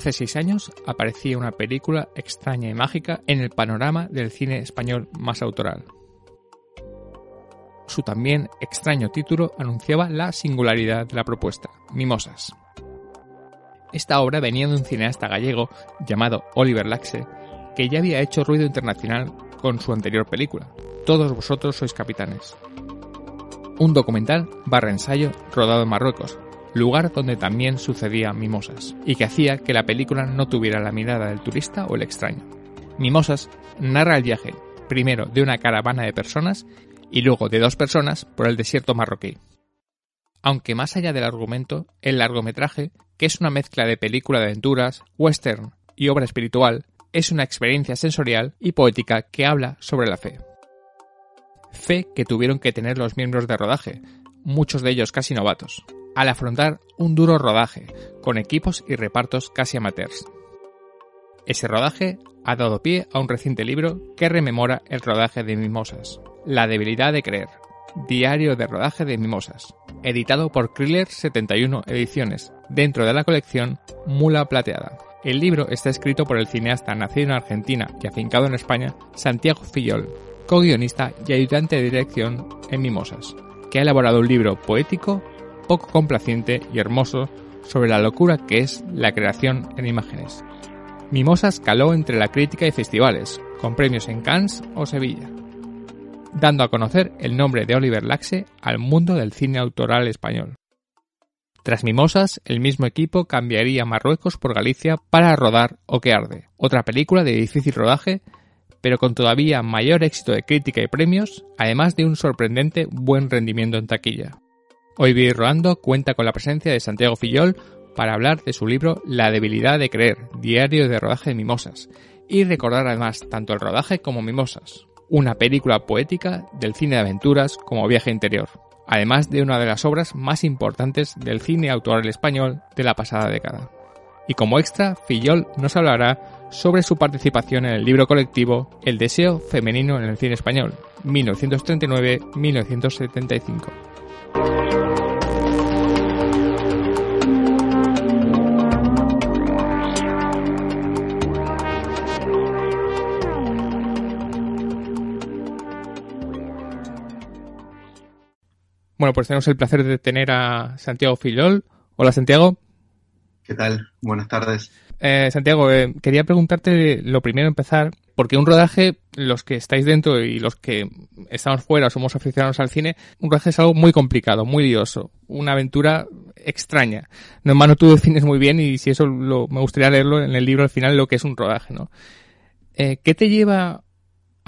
Hace seis años aparecía una película extraña y mágica en el panorama del cine español más autoral. Su también extraño título anunciaba la singularidad de la propuesta, Mimosas. Esta obra venía de un cineasta gallego llamado Oliver Laxe, que ya había hecho ruido internacional con su anterior película, Todos vosotros sois capitanes. Un documental barra ensayo rodado en Marruecos, lugar donde también sucedía Mimosas, y que hacía que la película no tuviera la mirada del turista o el extraño. Mimosas narra el viaje, primero de una caravana de personas y luego de dos personas por el desierto marroquí. Aunque más allá del argumento, el largometraje, que es una mezcla de película de aventuras, western y obra espiritual, es una experiencia sensorial y poética que habla sobre la fe. Fe que tuvieron que tener los miembros de rodaje, muchos de ellos casi novatos, al afrontar un duro rodaje, con equipos y repartos casi amateurs. Ese rodaje ha dado pie a un reciente libro que rememora el rodaje de Mimosas, La debilidad de creer, Diario de rodaje de Mimosas, editado por Kriller 71 Ediciones, dentro de la colección Mula Plateada. El libro está escrito por el cineasta nacido en Argentina y afincado en España, Santiago Fillol, co-guionista y ayudante de dirección en Mimosas, que ha elaborado un libro poético poco complaciente y hermoso sobre la locura que es la creación en imágenes. Mimosas caló entre la crítica y festivales, con premios en Cannes o Sevilla, dando a conocer el nombre de Oliver Laxe al mundo del cine autoral español. Tras Mimosas, el mismo equipo cambiaría Marruecos por Galicia para rodar O que arde, otra película de difícil rodaje, pero con todavía mayor éxito de crítica y premios, además de un sorprendente buen rendimiento en taquilla. Hoy Vir Roando cuenta con la presencia de Santiago Fillol para hablar de su libro La debilidad de creer, diario de rodaje de mimosas, y recordar además tanto el rodaje como Mimosas, una película poética del cine de aventuras como viaje interior, además de una de las obras más importantes del cine autoral español de la pasada década. Y como extra, Fillol nos hablará sobre su participación en el libro colectivo El deseo femenino en el cine español, 1939-1975. Bueno, pues tenemos el placer de tener a Santiago Filol. Hola, Santiago. ¿Qué tal? Buenas tardes. Eh, Santiago, eh, quería preguntarte lo primero, empezar, porque un rodaje, los que estáis dentro y los que estamos fuera, somos aficionados al cine, un rodaje es algo muy complicado, muy dioso, una aventura extraña. No, hermano, tú defines muy bien y si eso lo, me gustaría leerlo en el libro al final, lo que es un rodaje, ¿no? Eh, ¿Qué te lleva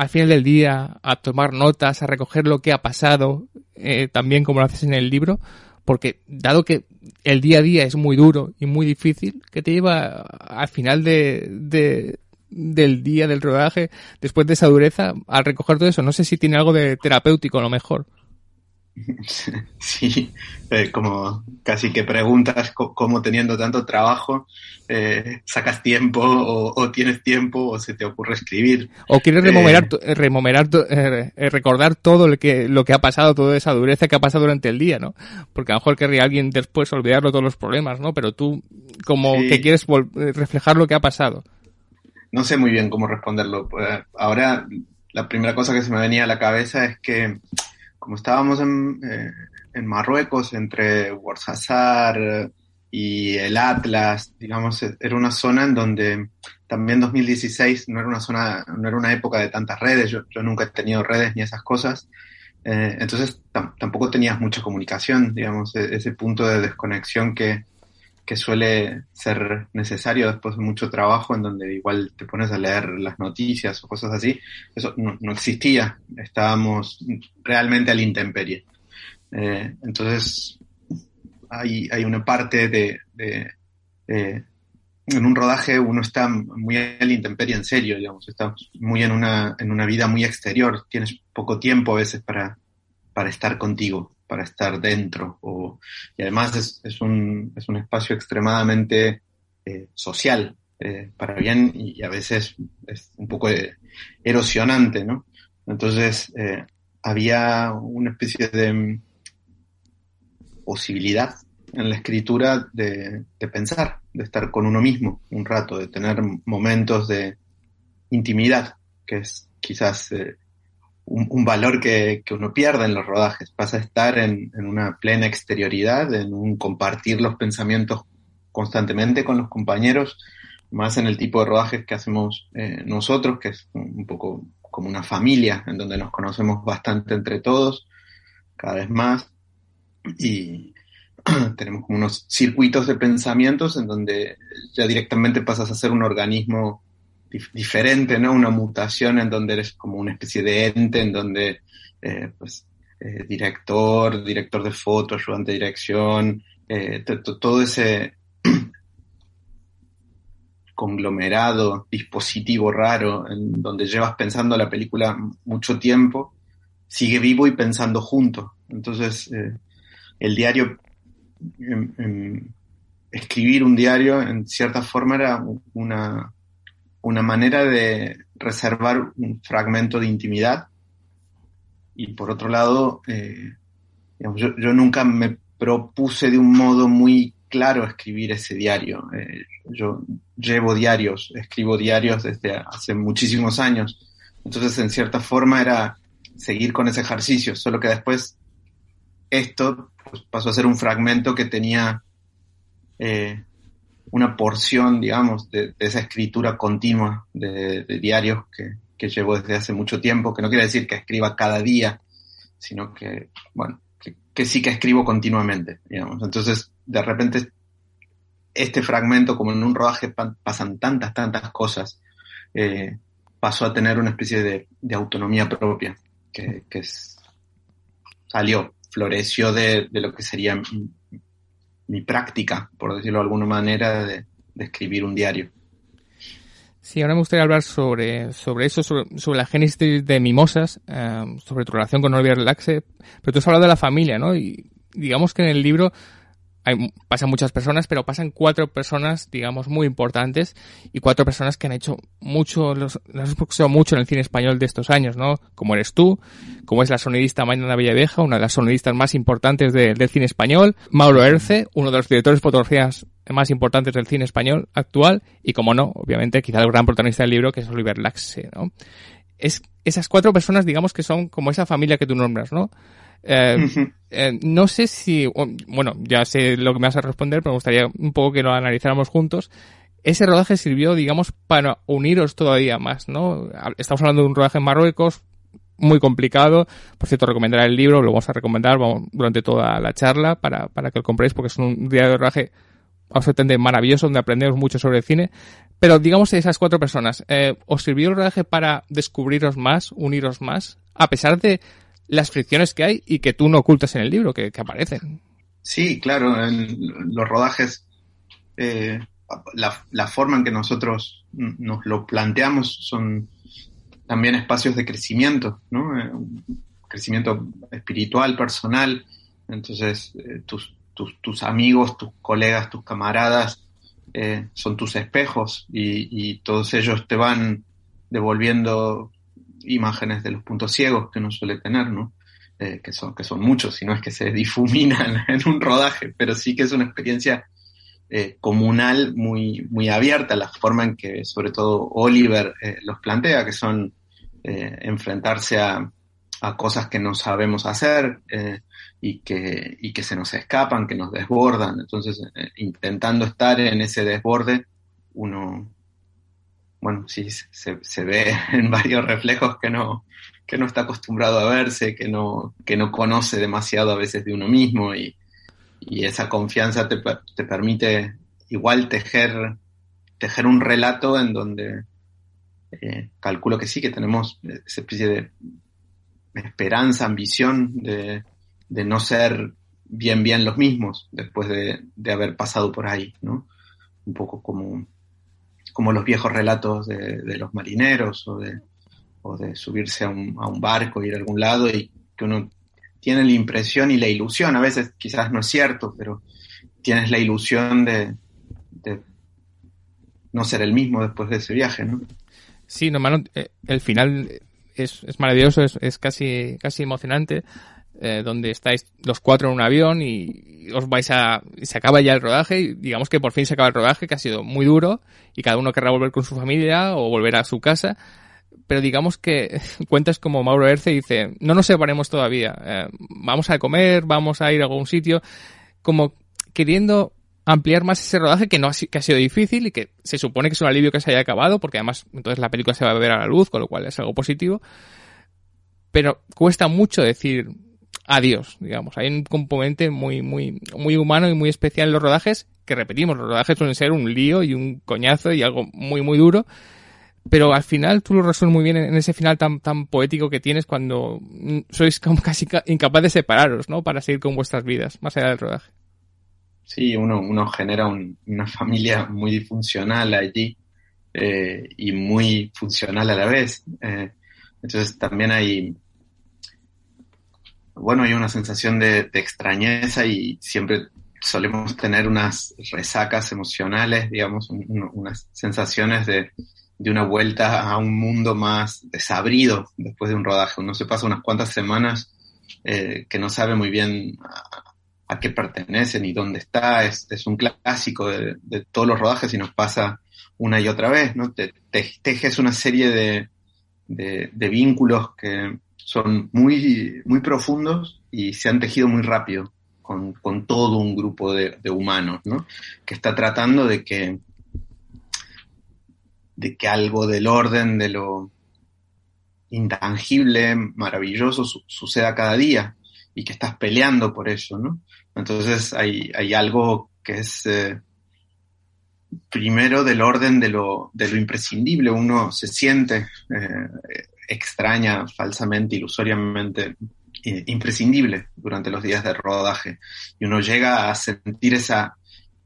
al final del día a tomar notas, a recoger lo que ha pasado, eh, también como lo haces en el libro, porque dado que el día a día es muy duro y muy difícil, ¿qué te lleva al final de, de, del día del rodaje, después de esa dureza, al recoger todo eso? No sé si tiene algo de terapéutico a lo mejor. Sí, eh, como casi que preguntas cómo teniendo tanto trabajo eh, sacas tiempo o, tienes tiempo o se te ocurre escribir. O quieres remomerar, eh, remomerar recordar todo lo que, lo que ha pasado, toda esa dureza que ha pasado durante el día, ¿no? Porque a lo mejor querría alguien después olvidarlo todos los problemas, ¿no? Pero tú como que quieres reflejar lo que ha pasado. No sé muy bien cómo responderlo. Pues, ahora la primera cosa que se me venía a la cabeza es que como estábamos en, eh, en Marruecos, entre Ouarzazate y el Atlas, digamos, era una zona en donde también 2016 no era una zona, no era una época de tantas redes, yo, nunca he tenido redes ni esas cosas, Eh, entonces tampoco tenías mucha comunicación, digamos, e-, ese punto de desconexión que, que suele ser necesario después de mucho trabajo en donde igual te pones a leer las noticias o cosas así, eso no, no existía, estábamos realmente al intemperie. Eh, entonces hay, hay, una parte de, de, de, en un rodaje uno está muy al intemperie en serio, digamos, está muy en una, en una vida muy exterior, tienes poco tiempo a veces para, para estar contigo para estar dentro. O, y además es, un, es un espacio extremadamente eh, social, eh, para bien, y a veces es un poco erosionante, ¿no? Entonces, eh, había una especie de mm, posibilidad en la escritura de, pensar, de estar con uno mismo un rato, de tener momentos de intimidad, que es quizás un, valor que, que, uno pierde en los rodajes, pasa a estar en, en, una plena exterioridad, en un compartir los pensamientos constantemente con los compañeros, más en el tipo de rodajes que hacemos eh, nosotros, que es un poco como una familia, en donde nos conocemos bastante entre todos, cada vez más, y tenemos como unos circuitos de pensamientos en donde ya directamente pasas a ser un organismo diferente, ¿no? Una mutación en donde eres como una especie de ente, en donde, eh, pues, eh, director, director de foto, ayudante de dirección, eh, todo ese conglomerado, dispositivo raro, en donde llevas pensando la película mucho tiempo, sigue vivo y pensando junto. Entonces, eh, el diario, en, en, escribir un diario, en cierta forma era una una manera de reservar un fragmento de intimidad y por otro lado, eh, yo, yo, nunca me propuse de un modo muy claro escribir ese diario. Eh, yo llevo diarios, escribo diarios desde hace muchísimos años. Entonces, en cierta forma era seguir con ese ejercicio, solo que después esto pues, pasó a ser un fragmento que tenía eh, una porción, digamos, de, esa escritura continua de, diarios que, que, llevo desde hace mucho tiempo, que no quiere decir que escriba cada día, sino que, bueno, que, sí que escribo continuamente, digamos. Entonces, de repente, este fragmento, como en un rodaje pasan tantas, tantas cosas, eh, pasó a tener una especie de, autonomía propia, que, que salió, floreció de lo que sería mi práctica, por decirlo de alguna manera, de, escribir un diario. Sí, ahora me gustaría hablar sobre, sobre eso, sobre, sobre la génesis de Mimosas, eh, sobre tu relación con Oliver Laxe, pero tú has hablado de la familia, ¿no? Y digamos que en el libro hay, pasan muchas personas, pero pasan cuatro personas, digamos, muy importantes y cuatro personas que han hecho mucho, las han mucho en el cine español de estos años, ¿no? Como eres tú, como es la sonidista Mañana Villaveja, una de las sonidistas más importantes de, del cine español, Mauro Erce, uno de los directores de fotografías más importantes del cine español actual y, como no, obviamente, quizá el gran protagonista del libro, que es Oliver Laxe, ¿no? Es, esas cuatro personas, digamos, que son como esa familia que tú nombras, ¿no? Eh, uh -huh. eh, no sé si, bueno, ya sé lo que me vas a responder, pero me gustaría un poco que lo analizáramos juntos. Ese rodaje sirvió, digamos, para uniros todavía más, ¿no? Estamos hablando de un rodaje en Marruecos muy complicado. Por cierto, recomendaré el libro, lo vamos a recomendar vamos, durante toda la charla para, para que lo compréis porque es un día de rodaje absolutamente maravilloso donde aprendemos mucho sobre el cine. Pero digamos esas cuatro personas, eh, ¿os sirvió el rodaje para descubriros más, uniros más? A pesar de las fricciones que hay y que tú no ocultas en el libro, que, que aparecen. Sí, claro, en los rodajes, eh, la, la, forma en que nosotros nos lo planteamos son también espacios de crecimiento, ¿no? Eh, crecimiento espiritual, personal. Entonces, eh, tus, tus, tus, amigos, tus colegas, tus camaradas son tus espejos y, y todos ellos te van devolviendo imágenes de los puntos ciegos que uno suele tener, ¿no? Eh, que, son, que son muchos, si no es que se difuminan en un rodaje, pero sí que es una experiencia eh, comunal muy, muy abierta, la forma en que sobre todo Oliver eh, los plantea, que son eh, enfrentarse a, a, cosas que no sabemos hacer y, que, y que se nos escapan, que nos desbordan. Entonces, intentando estar en ese desborde, uno bueno, sí, se, se, ve en varios reflejos que no, que no está acostumbrado a verse, que no, que no conoce demasiado a veces de uno mismo y, y esa confianza te, te, permite igual tejer, tejer un relato en donde eh, calculo que sí, que tenemos esa especie de esperanza, ambición de, de no ser bien, bien los mismos después de, de, haber pasado por ahí, ¿no? Un poco como, como los viejos relatos de, los marineros o de, subirse a un, a un barco, ir a algún lado y que uno tiene la impresión y la ilusión, a veces quizás no es cierto, pero tienes la ilusión de, de no ser el mismo después de ese viaje, ¿no? Sí, no, mano, eh, el final es, es maravilloso, es, es, casi, casi emocionante, eh, donde estáis los cuatro en un avión y, os vais a, se acaba ya el rodaje y digamos que por fin se acaba el rodaje, que ha sido muy duro y cada uno querrá volver con su familia o volver a su casa, pero digamos que cuentas como Mauro Erce dice, no nos separemos todavía, eh, vamos a comer, vamos a ir a algún sitio, como queriendo ampliar más ese rodaje que no ha, que ha sido difícil y que se supone que es un alivio que se haya acabado porque además entonces la película se va a ver a la luz con lo cual es algo positivo. Pero cuesta mucho decir adiós digamos hay un componente muy muy muy humano y muy especial en los rodajes que repetimos los rodajes suelen ser un lío y un coñazo y algo muy muy duro pero al final tú lo resuelves muy bien en ese final tan, tan poético que tienes cuando sois casi incapaz de separaros, ¿no? Para seguir con vuestras vidas, más allá del rodaje. Sí, uno, uno genera un, una familia muy disfuncional allí eh, y muy funcional a la vez. Eh, entonces también hay, bueno, hay una sensación de, extrañeza y siempre solemos tener unas resacas emocionales, digamos, un, unas sensaciones de, de una vuelta a un mundo más desabrido después de un rodaje. Uno se pasa unas cuantas semanas eh, que no sabe muy bien a, qué pertenece ni dónde está. Es, un clásico de, todos los rodajes y nos pasa una y otra vez, ¿no? Te, te tejes una serie de, de, vínculos que son muy, muy profundos y se han tejido muy rápido con, con todo un grupo de, de humanos, ¿no? Que está tratando de que de que algo del orden de lo intangible, maravilloso, su suceda cada día y que estás peleando por eso, ¿no? Entonces hay, hay algo que es eh, primero del orden de lo, de lo imprescindible, uno se siente eh, extraña, falsamente, ilusoriamente imprescindible durante los días de rodaje y uno llega a sentir esa,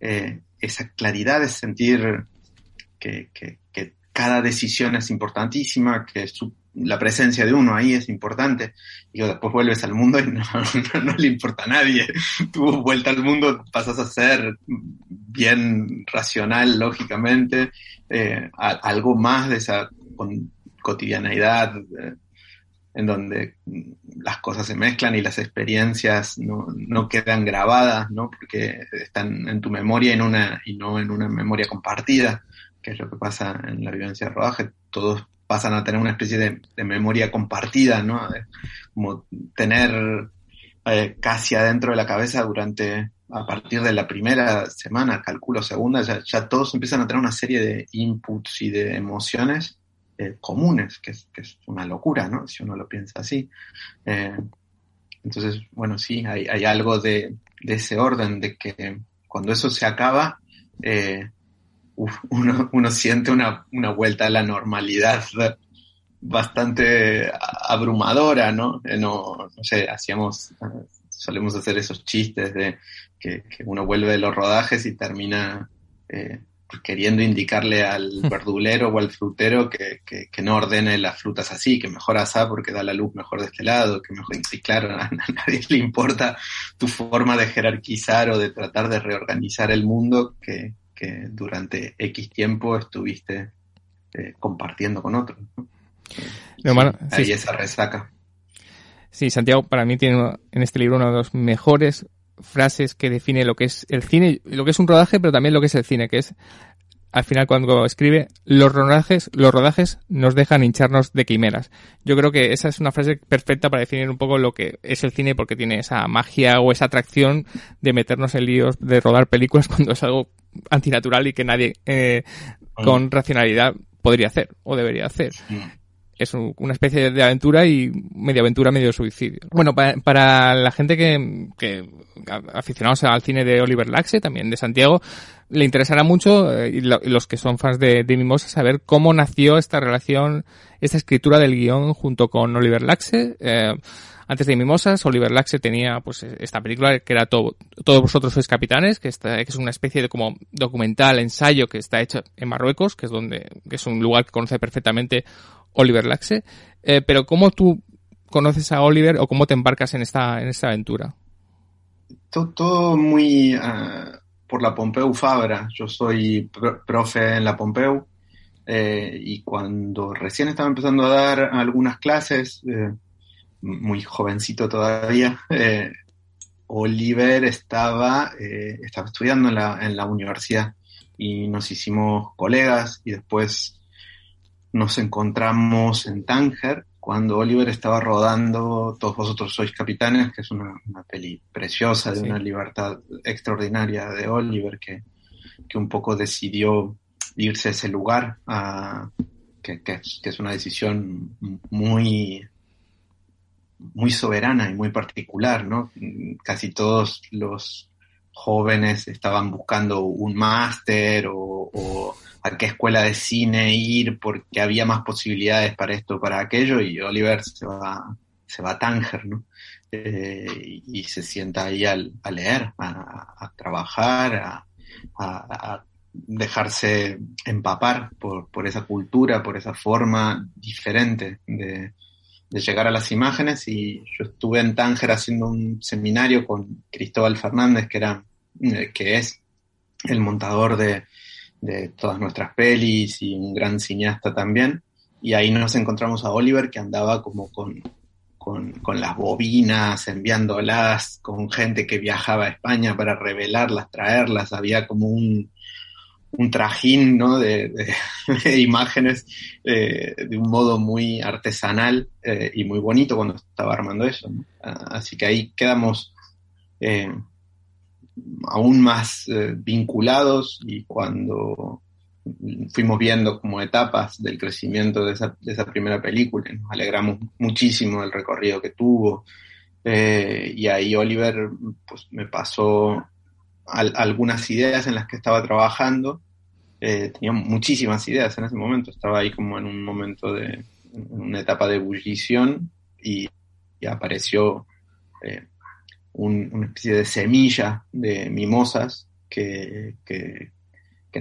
eh, esa claridad de sentir que, que, que, cada decisión es importantísima, que su, la presencia de uno ahí es importante, y después vuelves al mundo y no, le importa a nadie. Tu vuelta al mundo pasas a ser bien racional, lógicamente, eh, algo más de esa cotidianeidad eh, en donde las cosas se mezclan y las experiencias no, no quedan grabadas, ¿no? Porque están en tu memoria en una, y no en una memoria compartida que es lo que pasa en la vivencia de rodaje, todos pasan a tener una especie de, de memoria compartida, ¿no? Como tener eh, casi adentro de la cabeza durante, a partir de la primera semana, calculo segunda, ya, ya todos empiezan a tener una serie de inputs y de emociones eh, comunes, que es, una locura, ¿no? Si uno lo piensa así. Eh, entonces, bueno, sí, hay, algo de, ese orden, de que cuando eso se acaba, eh, uno, siente una, vuelta a la normalidad bastante abrumadora, ¿no? No, sé, hacíamos, solemos hacer esos chistes de que, uno vuelve de los rodajes y termina queriendo indicarle al verdulero o al frutero que, que, que, no ordene las frutas así, que mejor asá porque da la luz mejor de este lado, que mejor, sí, claro, a, nadie le importa tu forma de jerarquizar o de tratar de reorganizar el mundo que, que durante X tiempo estuviste eh, compartiendo con otros. ¿no? No, bueno, sí, ahí esa resaca. Sí, Santiago para mí tiene en este libro una de las mejores frases que define lo que es el cine, lo que es un rodaje, pero también lo que es el cine, que es al final cuando escribe los rodajes, los rodajes nos dejan hincharnos de quimeras. Yo creo que esa es una frase perfecta para definir un poco lo que es el cine porque tiene esa magia o esa atracción de meternos en líos de rodar películas cuando es algo antinatural y que nadie eh, con racionalidad podría hacer o debería hacer. Es una especie de aventura y media aventura, medio suicidio. Bueno, para, la gente que, que aficionados al cine de Oliver Laxe, también de Santiago, le interesará mucho, eh, y, los que son fans de, de Mimosa, saber cómo nació esta relación, esta escritura del guion junto con Oliver Laxe. Eh, antes de Mimosas, Oliver Laxe tenía pues esta película que era todo, todos vosotros sois capitanes, que, está, que es una especie de como documental, ensayo que está hecho en Marruecos, que es donde, que es un lugar que conoce perfectamente Oliver Laxe. Eh, pero ¿cómo tú conoces a Oliver o cómo te embarcas en esta, en esta aventura? Todo, muy uh, por la Pompeu Fabra. Yo soy profe en la Pompeu eh, y cuando recién estaba empezando a dar algunas clases, eh, muy jovencito todavía, Oliver estaba, estaba estudiando en la, en la universidad y nos hicimos colegas y después nos encontramos en Tánger cuando Oliver estaba rodando Todos vosotros sois capitanes, que es una, peli preciosa de una libertad extraordinaria de Oliver que, que, un poco decidió irse a ese lugar, a, que, que, es una decisión muy muy soberana y muy particular, ¿no? Casi todos los jóvenes estaban buscando un máster o, a qué escuela de cine ir porque había más posibilidades para esto o para aquello y Oliver se va, se va a Tánger, ¿no? Eh, y se sienta ahí a, leer, a, trabajar, a, dejarse empapar por, por esa cultura, por esa forma diferente de, de llegar a las imágenes y yo estuve en Tánger haciendo un seminario con Cristóbal Fernández, que era, eh, que es el montador de, de todas nuestras pelis y un gran cineasta también. Y ahí nos encontramos a Oliver que andaba como con, con, con, las bobinas, enviándolas, con gente que viajaba a España para revelarlas, traerlas. Había como un, un trajín ¿no? de, imágenes eh, de un modo muy artesanal eh, y muy bonito cuando estaba armando eso. Ah, así que ahí quedamos eh, aún más vinculados y cuando fuimos viendo como etapas del crecimiento de esa, de esa primera película, nos alegramos muchísimo del recorrido que tuvo. y ahí Oliver pues, me pasó algunas ideas en las que estaba trabajando eh, tenía muchísimas ideas en ese momento, estaba ahí como en un momento de, una etapa de ebullición y, apareció eh, una especie de semilla de mimosas que, que,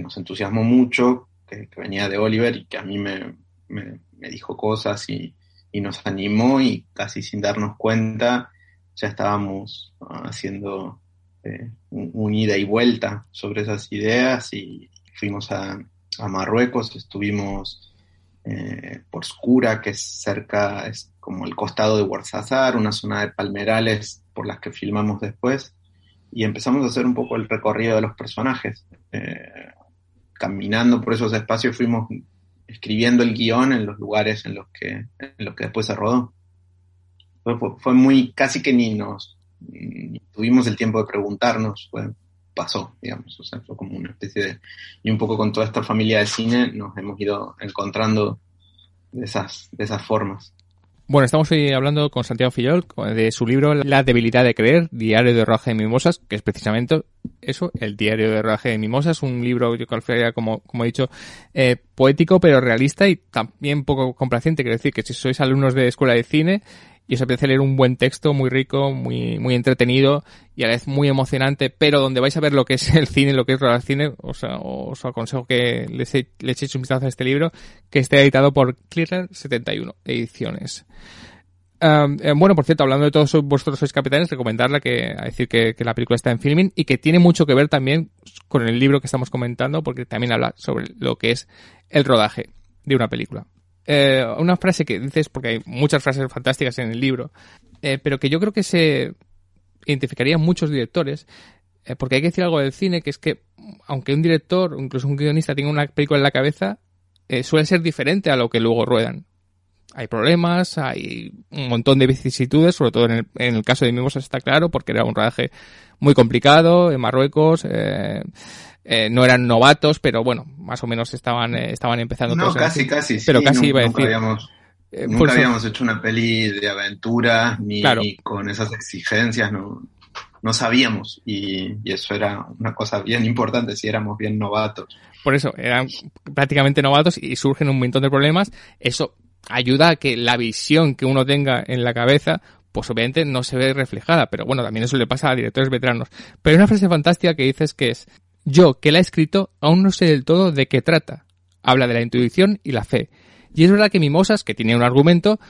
nos entusiasmó mucho, que, venía de Oliver y que a mí me, me, dijo cosas y, y, nos animó y casi sin darnos cuenta ya estábamos haciendo eh, un, ida y vuelta sobre esas ideas y, fuimos a, Marruecos, estuvimos eh, por Skura, que es cerca, es como el costado de Ouarzazar, una zona de palmerales por las que filmamos después, y empezamos a hacer un poco el recorrido de los personajes. Eh, caminando por esos espacios fuimos escribiendo el guion en los lugares en los que, en los que después se rodó. Fue, muy, casi que ni nos tuvimos el tiempo de preguntarnos, pasó, digamos. O sea, fue como una especie de... Y un poco con toda esta familia de cine nos hemos ido encontrando de esas, de esas formas. Bueno, estamos hoy hablando con Santiago Fillol de su libro La debilidad de creer, Diario de rodaje de mimosas, que es precisamente eso, el Diario de rodaje de mimosas, un libro yo calificaría como, como he dicho, eh, poético pero realista y también poco complaciente. Quiero decir que si sois alumnos de escuela de cine y os apetece leer un buen texto muy rico, muy, muy entretenido y a la vez muy emocionante, pero donde vais a ver lo que es el cine, lo que es el cine, os, os aconsejo que le, echéis un vistazo a este libro, que esté editado por Clearer 71 Ediciones. Eh, bueno, por cierto, hablando de todos vosotros sois capitanes, recomendarla que, a decir que, que, la película está en filming y que tiene mucho que ver también con el libro que estamos comentando, porque también habla sobre lo que es el rodaje de una película eh, una frase que dices, porque hay muchas frases fantásticas en el libro, eh, pero que yo creo que se identificarían muchos directores, eh, porque hay que decir algo del cine, que es que aunque un director incluso un guionista tenga una película en la cabeza, eh, suele ser diferente a lo que luego ruedan. Hay problemas, hay un montón de vicisitudes, sobre todo en el, en el caso de Mimosas está claro, porque era un rodaje muy complicado en Marruecos. Eh, eh, no eran novatos, pero bueno, más o menos estaban, eh, estaban empezando. No, casi, casi. Pero casi iba a decir. Habíamos, nunca habíamos hecho una peli de aventura ni, con esas exigencias, no, no sabíamos y, y, eso era una cosa bien importante si éramos bien novatos. Por eso, eran prácticamente novatos y surgen un montón de problemas. Eso ayuda a que la visión que uno tenga en la cabeza pues obviamente no se ve reflejada, pero bueno, también eso le pasa a directores veteranos. Pero hay una frase fantástica que dices que es, yo que la he escrito aún no sé del todo de qué trata. Habla de la intuición y la fe. Y es verdad que Mimosas, que tiene un argumento,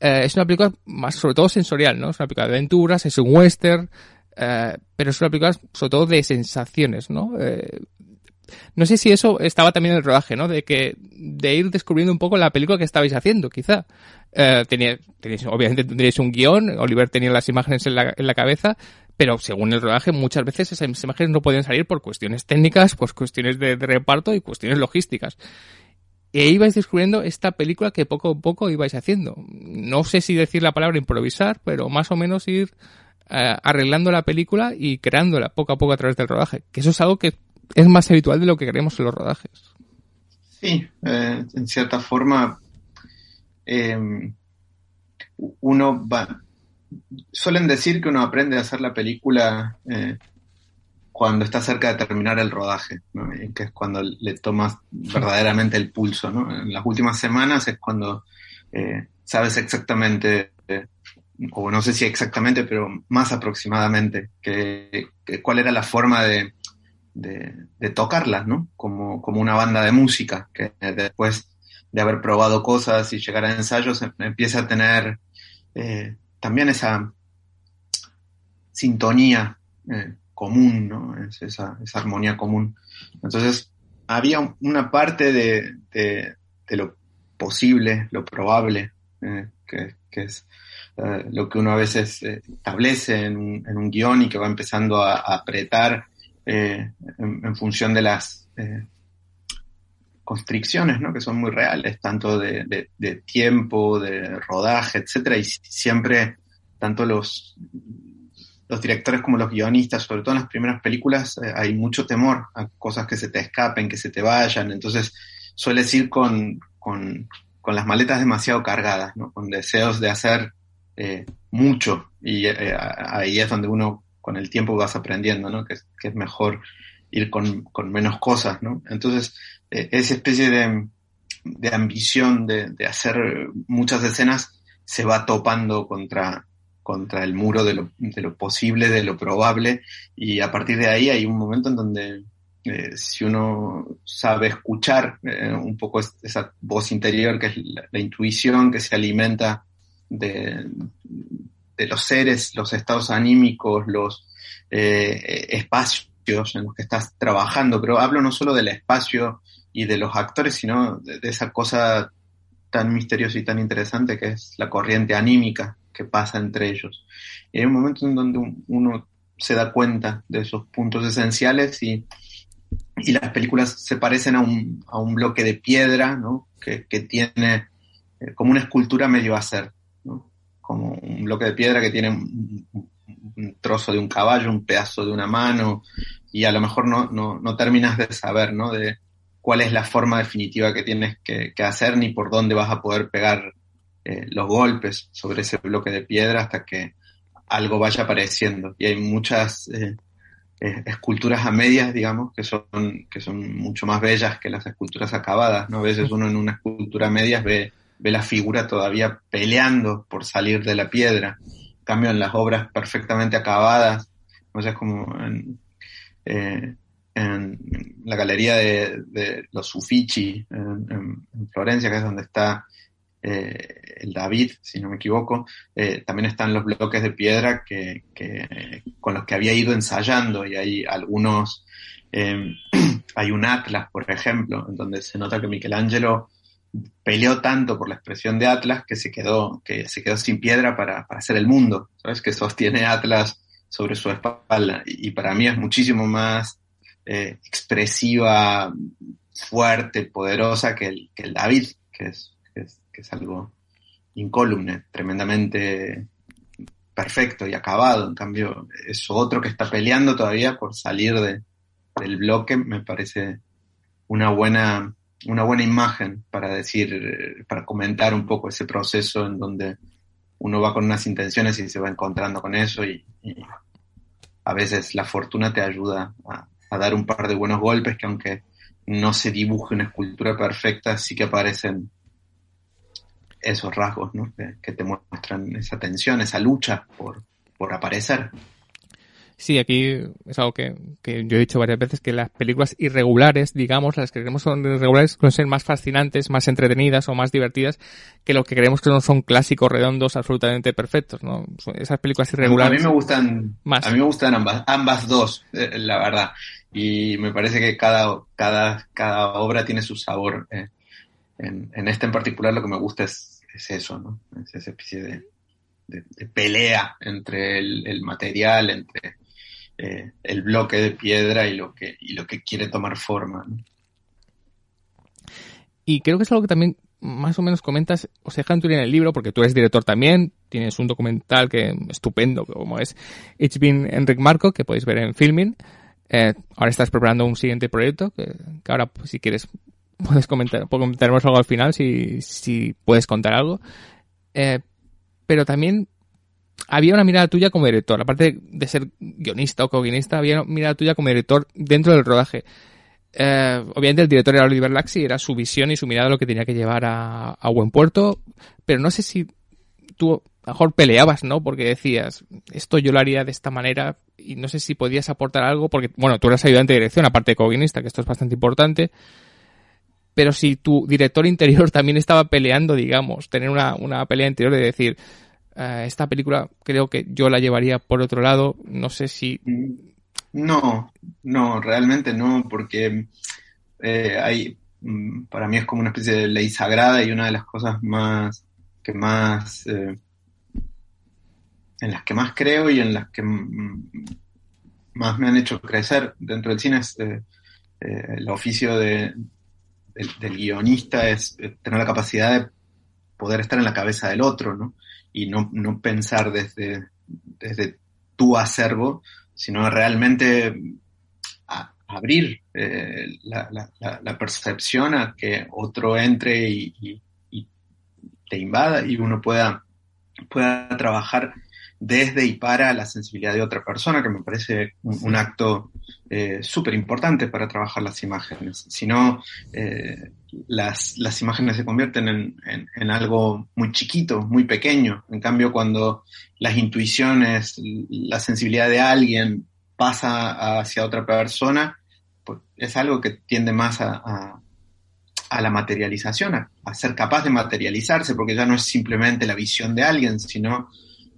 eh, es una película más sobre todo sensorial, ¿no? Es una película de aventuras, es un western, eh, pero es una película sobre todo de sensaciones, ¿no? Eh, no sé si eso estaba también en el rodaje, ¿no? De que, de ir descubriendo un poco la película que estabais haciendo, quizá. Eh, tenía, teníais, obviamente tendríais un guion, Oliver tenía las imágenes en la, en la cabeza, pero según el rodaje muchas veces esas imágenes no podían salir por cuestiones técnicas, por cuestiones de, reparto y cuestiones logísticas. E ibais descubriendo esta película que poco a poco ibais haciendo. No sé si decir la palabra improvisar, pero más o menos ir eh, arreglando la película y creándola poco a poco a través del rodaje. Que eso es algo que es más habitual de lo que queremos en los rodajes. Sí, eh, en cierta forma eh, uno va... Suelen decir que uno aprende a hacer la película eh, cuando está cerca de terminar el rodaje, que es cuando le tomas verdaderamente el pulso. ¿no? En las últimas semanas es cuando sabes exactamente o no sé si exactamente, pero más aproximadamente, que, cuál era la forma de, de, tocarlas, ¿no? Como, como una banda de música, que después de haber probado cosas y llegar a ensayos em, empieza a tener eh, también esa sintonía eh, común, ¿no? esa, esa, armonía común. Entonces, había una parte de, de, lo posible, lo probable, eh, que, que, es lo que uno a veces establece en un, en un, guion y que va empezando a apretar eh, en, función de las eh, constricciones, ¿no? que son muy reales, tanto de, tiempo, de rodaje, etcétera, y siempre tanto los, directores como los guionistas, sobre todo en las primeras películas, eh, hay mucho temor a cosas que se te escapen, que se te vayan, entonces sueles ir con, con, con las maletas demasiado cargadas, ¿no? con deseos de hacer mucho, y ahí es donde uno con el tiempo vas aprendiendo, ¿no? Que, es mejor ir con, menos cosas, ¿no? Entonces, eh, esa especie de, ambición de, hacer muchas escenas se va topando contra, contra el muro de lo, de lo, posible, de lo probable, y a partir de ahí hay un momento en donde eh, si uno sabe escuchar eh, un poco esa voz interior que es la intuición que se alimenta de, los seres, los estados anímicos, los eh, espacios en los que estás trabajando, pero hablo no solo del espacio y de los actores, sino de, esa cosa tan misteriosa y tan interesante que es la corriente anímica que pasa entre ellos. Y hay un momento en donde uno se da cuenta de esos puntos esenciales y, y las películas se parecen a un, a un bloque de piedra, ¿no? Que, que tiene eh, como una escultura medio hacer como un bloque de piedra que tiene un, trozo de un caballo, un pedazo de una mano, y a lo mejor no, no, no terminas de saber, ¿no? De cuál es la forma definitiva que tienes que, hacer, ni por dónde vas a poder pegar eh, los golpes sobre ese bloque de piedra hasta que algo vaya apareciendo. Y hay muchas eh, eh, esculturas a medias, digamos, que son, que son mucho más bellas que las esculturas acabadas, ¿no? A veces uno en una escultura a medias ve ve la figura todavía peleando por salir de la piedra. En cambio, en las obras perfectamente acabadas, o sea, como en, eh, la galería de, los Uffizi en, Florencia, que es donde está eh, el David, si no me equivoco, eh, también están los bloques de piedra que, con los que había ido ensayando y hay algunos, hay un Atlas, por ejemplo, en donde se nota que Michelangelo peleó tanto por la expresión de Atlas que se quedó, que se quedó sin piedra para, hacer el mundo, ¿sabes? Que sostiene Atlas sobre su espalda. Y, para mí es muchísimo más eh, expresiva, fuerte, poderosa que el, que el David, que es, que es, algo incólume, tremendamente perfecto y acabado. En cambio, es otro que está peleando todavía por salir de, del bloque me parece una buena, una buena imagen para decir, para comentar un poco ese proceso en donde uno va con unas intenciones y se va encontrando con eso y, a veces la fortuna te ayuda a, dar un par de buenos golpes que aunque no se dibuje una escultura perfecta, sí que aparecen esos rasgos ¿no? que, te muestran esa tensión, esa lucha por, por aparecer. Sí, aquí es algo que, yo he dicho varias veces, que las películas irregulares, digamos, las que creemos son irregulares, pueden ser más fascinantes, más entretenidas o más divertidas que lo que creemos que no son clásicos, redondos, absolutamente perfectos, ¿no? Esas películas irregulares. A mí me gustan, más. a mí me gustan ambas, ambas dos, eh, la verdad. Y me parece que cada, cada, cada obra tiene su sabor. Eh. En, en este en particular lo que me gusta es, es eso, ¿no? Es esa especie de, de, pelea entre el, el, material, entre eh, el bloque de piedra y lo que, y lo que quiere tomar forma. Y creo que es algo que también más o menos comentas, o sea, en el libro, porque tú eres director también, tienes un documental que estupendo, como es It's Been Enric Marco, que podéis ver en Filming. Eh, ahora estás preparando un siguiente proyecto, que, ahora, pues, si quieres, puedes comentar, comentaremos algo al final, si, si puedes contar algo. Eh, pero también había una mirada tuya como director, aparte de ser guionista o co-guionista, había una mirada tuya como director dentro del rodaje. Eh, obviamente el director era Oliver Laxi, era su visión y su mirada lo que tenía que llevar a, buen puerto, pero no sé si tú a lo mejor peleabas, ¿no? Porque decías, esto yo lo haría de esta manera y no sé si podías aportar algo, porque, bueno, tú eras ayudante de dirección, aparte de co-guionista, que esto es bastante importante, pero si tu director interior también estaba peleando, digamos, tener una, una pelea interior de decir, eh, esta película creo que yo la llevaría por otro lado. No sé si. No, no, realmente no, porque eh, hay, mm, para mí es como una especie de ley sagrada y una de las cosas más que más eh, en las que más creo y en las que más me han hecho crecer dentro del cine es el oficio de, del guionista es tener la capacidad de poder estar en la cabeza del otro, ¿no? Y no, no pensar desde, desde tu acervo, sino realmente abrir eh, la, percepción a que otro entre y, y, y, te invada y uno pueda, pueda trabajar desde y para la sensibilidad de otra persona, que me parece un, acto eh, súper importante para trabajar las imágenes. Si no, eh, las, las, imágenes se convierten en, en, algo muy chiquito, muy pequeño. En cambio, cuando las intuiciones, la sensibilidad de alguien pasa hacia otra persona, pues es algo que tiende más a, a, a la materialización, a, a ser capaz de materializarse, porque ya no es simplemente la visión de alguien, sino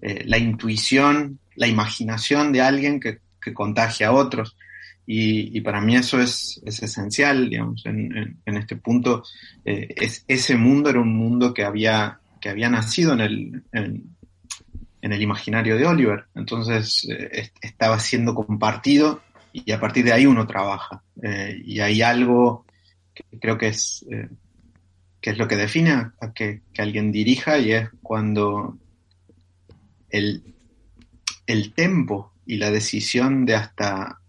eh, la intuición, la imaginación de alguien que, contagia a otros. Y, para mí eso es, esencial, digamos, en, este punto. Eh, es, ese mundo era un mundo que había, que había nacido en el, en, el imaginario de Oliver. Entonces eh, estaba siendo compartido y a partir de ahí uno trabaja. y hay algo que creo que es, que es lo que define a que, que alguien dirija y es cuando el, el tempo y la decisión de hasta,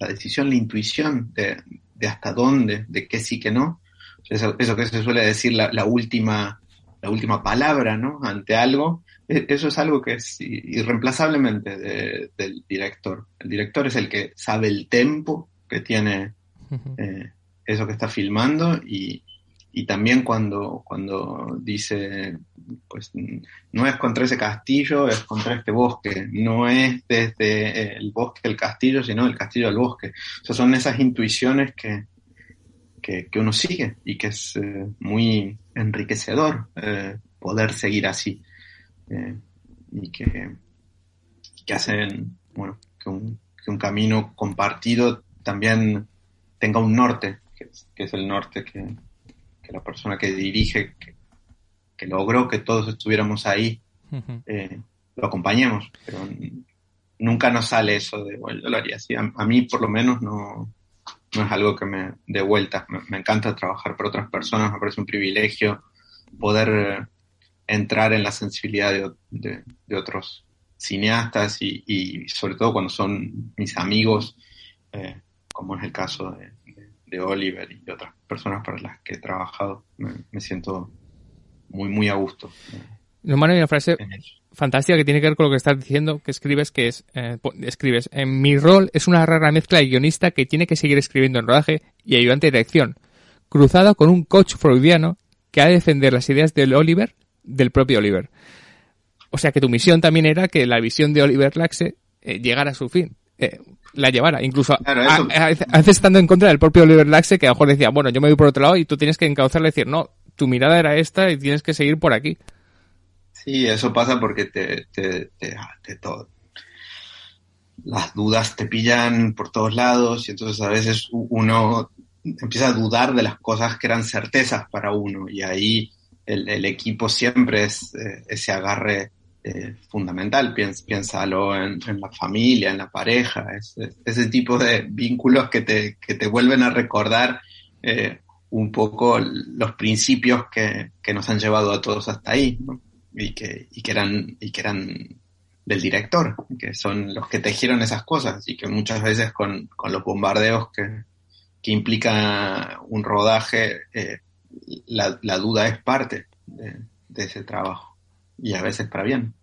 la decisión, la intuición de, de hasta dónde, de qué sí, que no, eso, eso que se suele decir la, la, última, la última palabra, ¿no? Ante algo, e, eso es algo que es irreemplazablemente del director. El director es el que sabe el tempo que tiene eh, eso que está filmando y, y también cuando, cuando dice, pues no es contra ese castillo, es contra este bosque, no es desde el bosque el castillo, sino el castillo al bosque. O son esas intuiciones que, que, uno sigue y que es eh, muy enriquecedor eh, poder seguir así. Eh, y que, que hacen, bueno, que un, camino compartido también tenga un norte, que es el norte que, la persona que dirige, que, logró que todos estuviéramos ahí, eh, lo acompañemos. Pero nunca nos sale eso de, bueno, yo lo haría así. A, mí, por lo menos, no, no es algo que me dé vuelta. Me, encanta trabajar por otras personas, me parece un privilegio poder eh, entrar en la sensibilidad de, de, otros cineastas y, y, sobre todo cuando son mis amigos, eh, como es el caso de, de, Oliver y de otras personas para las que he trabajado. Me, siento muy, muy a gusto. No, hay una frase fantástica que tiene que ver con lo que estás diciendo, que escribes, que es, eh, escribes, en mi rol es una rara mezcla de guionista que tiene que seguir escribiendo en rodaje y ayudante de dirección, cruzado con un coach freudiano que ha de defender las ideas del Oliver, del propio Oliver. O sea que tu misión también era que la visión de Oliver Laxe eh, llegara a su fin. Eh, la llevara, incluso a, veces estando en contra del propio Oliver Laxe que a lo mejor decía, bueno, yo me voy por otro lado y tú tienes que encauzarle y decir, no, tu mirada era esta y tienes que seguir por aquí. Sí, eso pasa porque te, te, te, todo. Las dudas te pillan por todos lados y entonces a veces uno empieza a dudar de las cosas que eran certezas para uno y ahí el, equipo siempre es eh, ese agarre eh, fundamental. piénsalo en, la familia, en la pareja, ese tipo de vínculos que te, que te vuelven a recordar eh, un poco los principios que, que, nos han llevado a todos hasta ahí y, que, y, que eran, y que eran del director, que son los que tejieron esas cosas y que muchas veces con, con los bombardeos que, que implica un rodaje, eh, la, la, duda es parte de, ese trabajo y a veces para bien.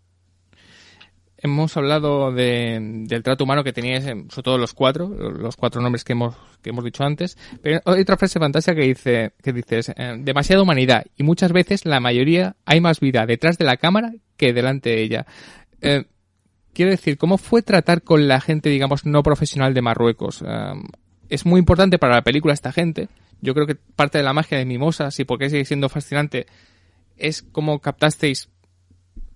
Hemos hablado de, del trato humano que teníais, sobre todo los cuatro, los cuatro nombres que hemos, que hemos dicho antes, pero hay otra frase fantástica que dice, que dices, eh, demasiada humanidad y muchas veces la mayoría hay más vida detrás de la cámara que delante de ella. Eh, quiero decir, ¿cómo fue tratar con la gente, digamos, no profesional de Marruecos? es muy importante para la película esta gente. Yo creo que parte de la magia de Mimosas y por qué sigue siendo fascinante es cómo captasteis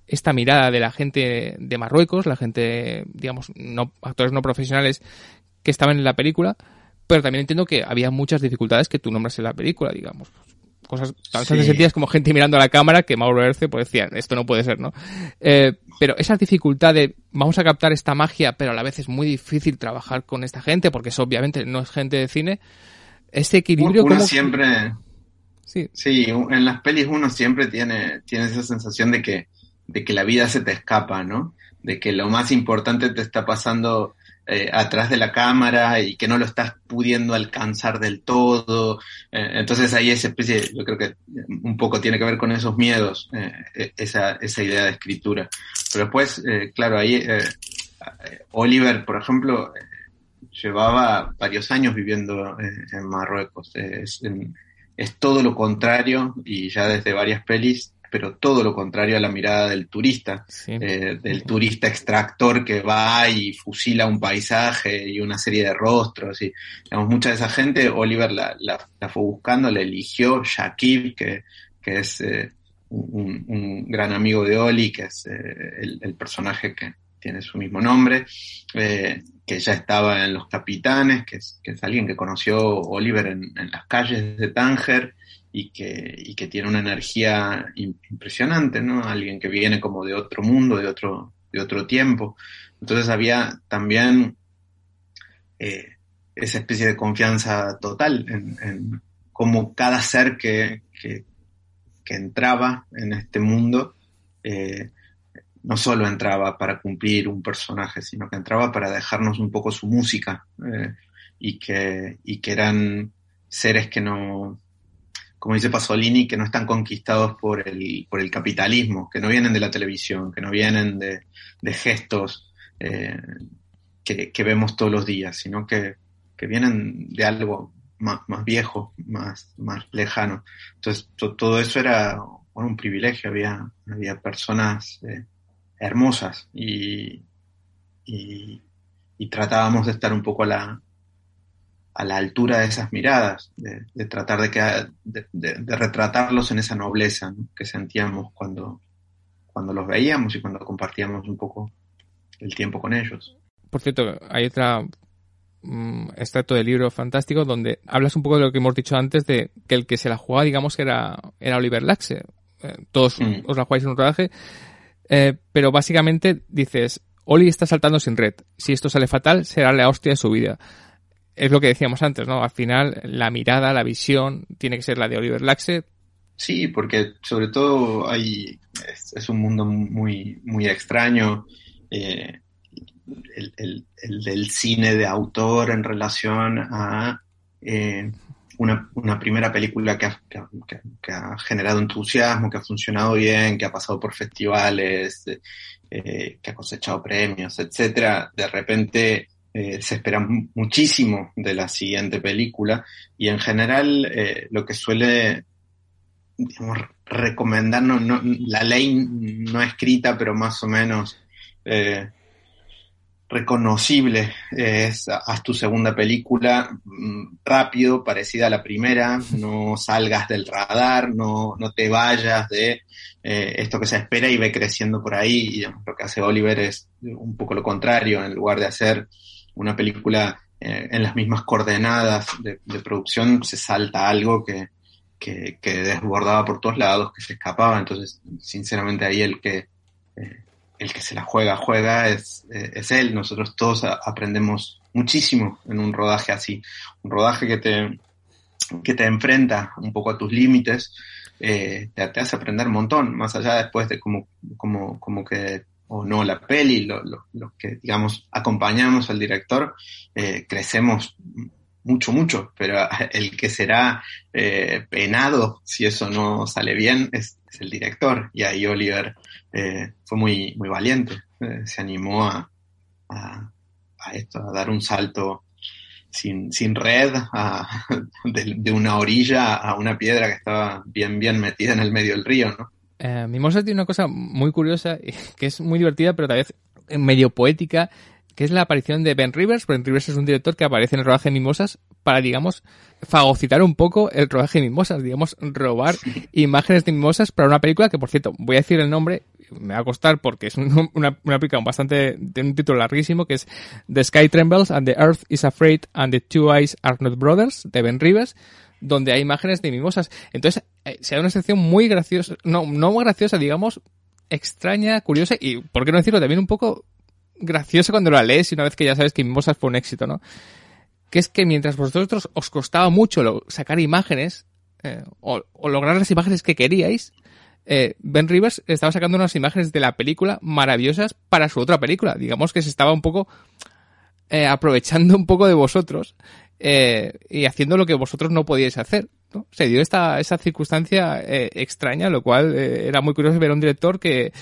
esta mirada de la gente de Marruecos, la gente, digamos, no, actores no profesionales que estaban en la película, pero también entiendo que había muchas dificultades que tú nombras en la película, digamos. Cosas tan sencillas como gente mirando a la cámara que Mauro Erce pues decía, esto no puede ser, ¿no? Eh, pero esa dificultad de vamos a captar esta magia, pero a la vez es muy difícil trabajar con esta gente porque es obviamente no es gente de cine, ese equilibrio... Uno siempre... Sí. sí, en las pelis uno siempre tiene, tiene esa sensación de que, de que la vida se te escapa, ¿no? De que lo más importante te está pasando eh, atrás de la cámara y que no lo estás pudiendo alcanzar del todo. Eh, entonces ahí esa especie, yo creo que un poco tiene que ver con esos miedos, eh, e, esa, esa idea de escritura. Pero después, claro, ahí Oliver, por ejemplo, llevaba varios años viviendo en Marruecos. Es, es todo lo contrario y ya desde varias pelis pero todo lo contrario a la mirada del turista, eh, del turista extractor que va y fusila un paisaje y una serie de rostros. Y, digamos, mucha de esa gente, Oliver la, la, fue buscando, le eligió Shakib, que, que es eh, un, gran amigo de Oli, que es eh, el, personaje que tiene su mismo nombre, que ya estaba en Los Capitanes, que es, que es alguien que conoció Oliver en, en las calles de Tánger y que, y que tiene una energía impresionante, ¿no? Alguien que viene como de otro mundo, de otro, de otro tiempo. Entonces había también eh, esa especie de confianza total en, cómo cada ser que, que, entraba en este mundo eh, no solo entraba para cumplir un personaje, sino que entraba para dejarnos un poco su música eh, y, que, y que eran seres que no, como dice Pasolini, que no están conquistados por el, por el capitalismo, que no vienen de la televisión, que no vienen de, gestos eh, que, vemos todos los días, sino que, vienen de algo más, viejo, más, más lejano. Entonces, todo eso era un privilegio, había, había personas eh, hermosas y, y, y tratábamos de estar un poco a la, a la altura de esas miradas, de, tratar de, que, de, retratarlos en esa nobleza que sentíamos cuando, cuando los veíamos y cuando compartíamos un poco el tiempo con ellos. Por cierto, hay otra mm, extracto del libro fantástico donde hablas un poco de lo que hemos dicho antes de que el que se la jugaba, digamos, era, era Oliver Laxe. Eh, todos mm. os la jugáis en un rodaje. Eh, pero básicamente dices, Oli está saltando sin red. Si esto sale fatal, será la hostia de su vida es lo que decíamos antes, ¿no? Al final, la mirada, la visión, tiene que ser la de Oliver Laxe. Sí, porque sobre todo hay, es, un mundo muy, muy extraño. Eh, el, del cine de autor en relación a eh, una, primera película que ha, generado entusiasmo, que ha funcionado bien, que ha pasado por festivales, eh, que ha cosechado premios, etcétera, de repente eh, se espera muchísimo de la siguiente película y en general eh, lo que suele digamos, recomendarnos, no, la ley no escrita, pero más o menos eh, reconocible es haz tu segunda película mm, rápido, parecida a la primera, no salgas del radar, no, no te vayas de esto que se espera y ve creciendo por ahí. Y lo que hace Oliver es un poco lo contrario, en lugar de hacer una película eh, en las mismas coordenadas de, producción, se salta algo que, que, desbordaba por todos lados, que se escapaba. Entonces, sinceramente ahí el que... Eh, el que se la juega, juega, es, eh, es él. Nosotros todos aprendemos muchísimo en un rodaje así. Un rodaje que te, que te enfrenta un poco a tus límites, eh, te, hace aprender un montón, más allá después de cómo, como, como que o no la peli, los lo, que, digamos, acompañamos al director, eh, crecemos mucho, mucho, pero el que será eh, penado si eso no sale bien es, el director. Y ahí Oliver eh, fue muy, muy valiente, eh, se animó a, a, esto, a dar un salto sin, sin red de, una orilla a una piedra que estaba bien, bien metida en el medio del río, ¿no? Mimosa tiene una cosa muy curiosa, que es muy divertida, pero tal vez medio poética, que es la aparición de Ben Rivers. Ben Rivers es un director que aparece en el rodaje de Mimosas para, digamos, fagocitar un poco el rodaje de Mimosas, digamos, robar imágenes de Mimosas para una película que, por cierto, voy a decir el nombre, me va a costar porque es una, una película bastante, tiene un título larguísimo que es The Sky Trembles and the Earth is Afraid and the Two Eyes Are Not Brothers, de Ben Rivers donde hay imágenes de mimosas. Entonces, eh, se da una sección muy graciosa, no, no muy graciosa, digamos, extraña, curiosa y, ¿por qué no decirlo? También un poco gracioso cuando la lees y una vez que ya sabes que Mimosas fue un éxito, ¿no? Que es que mientras vosotros os costaba mucho sacar imágenes eh, o, lograr las imágenes que queríais, eh, Ben Rivers estaba sacando unas imágenes de la película maravillosas para su otra película. Digamos que se estaba un poco eh, aprovechando un poco de vosotros y haciendo lo que vosotros no podíais hacer. ¿no? Se dio esta, esa circunstancia extraña, lo cual era muy curioso ver a un director que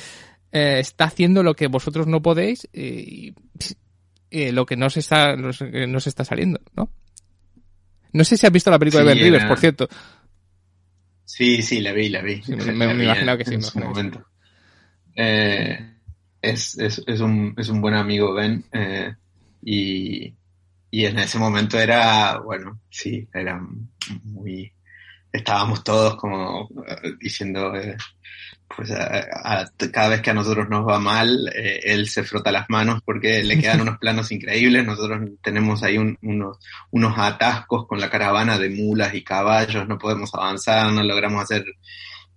eh, está haciendo lo que vosotros no podéis y, lo que no se está, no se está saliendo, ¿no? No sé si has visto la película de Ben Rivers, por cierto. Sí, sí, la vi, la vi. me, imagino que sí. Eh, es, es, es, un, es un buen amigo Ben eh, y, y en ese momento era, bueno, sí, era muy... Estábamos todos como diciendo, pues cada vez que a nosotros nos va mal, eh, él se frota las manos porque le quedan unos planos increíbles. Nosotros tenemos ahí unos, unos atascos con la caravana de mulas y caballos, no podemos avanzar, no logramos hacer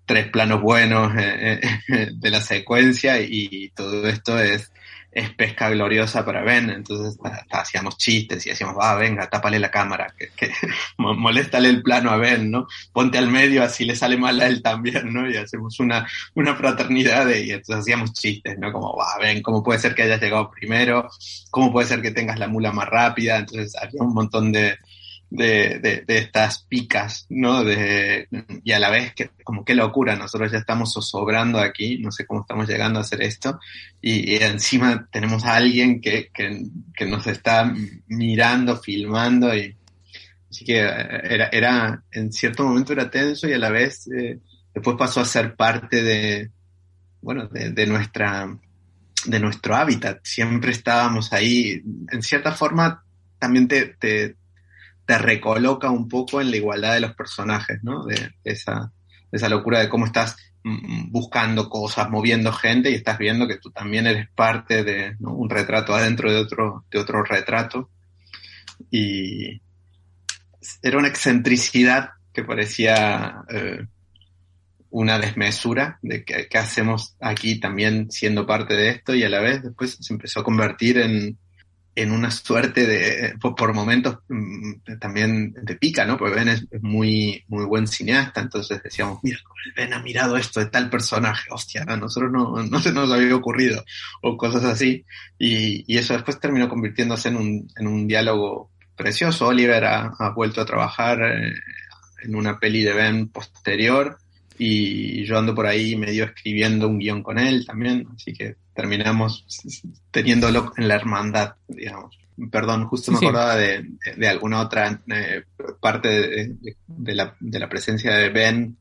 tres planos buenos eh, eh, de la secuencia y todo esto es es pesca gloriosa para Ben, entonces hacíamos chistes y decíamos, va, venga, tápale la cámara, que, que moléstale el plano a Ben, ¿no? Ponte al medio, así le sale mal a él también, ¿no? Y hacemos una, una fraternidad y entonces hacíamos chistes, ¿no? Como, va, Ben, ¿cómo puede ser que hayas llegado primero? ¿Cómo puede ser que tengas la mula más rápida? Entonces había un montón de, de, de, estas picas, ¿no? De, y a la vez, que, como qué locura, nosotros ya estamos zozobrando aquí, no sé cómo estamos llegando a hacer esto, y, encima tenemos a alguien que, que, que, nos está mirando, filmando, y así que eh, era, era, en cierto momento era tenso y a la vez eh, después pasó a ser parte de, bueno, de, de nuestra de nuestro hábitat, siempre estábamos ahí, en cierta forma también te, te, te recoloca un poco en la igualdad de los personajes, ¿no? De esa, locura de cómo estás mm, mm, buscando cosas, moviendo gente y estás viendo que tú también eres parte de un retrato adentro de otro, de otro retrato. Y era una excentricidad que parecía eh, una desmesura de qué hacemos aquí también siendo parte de esto y a la vez después se empezó a convertir en, en una suerte de, por, momentos mm, también de pica, ¿no? Porque Ben es, muy, muy buen cineasta, entonces decíamos, mira, Ben ha mirado esto de tal personaje, hostia, a nosotros no, no se nos había ocurrido, o cosas así, y, y eso después terminó convirtiéndose en un, en un diálogo precioso. Oliver ha, ha vuelto a trabajar eh, en una peli de Ben posterior, y yo ando por ahí medio escribiendo un guion con él también, así que terminamos teniéndolo en la hermandad, digamos. Perdón, justo me acordaba de, de, alguna otra eh, parte de, de, la, de la presencia de Ben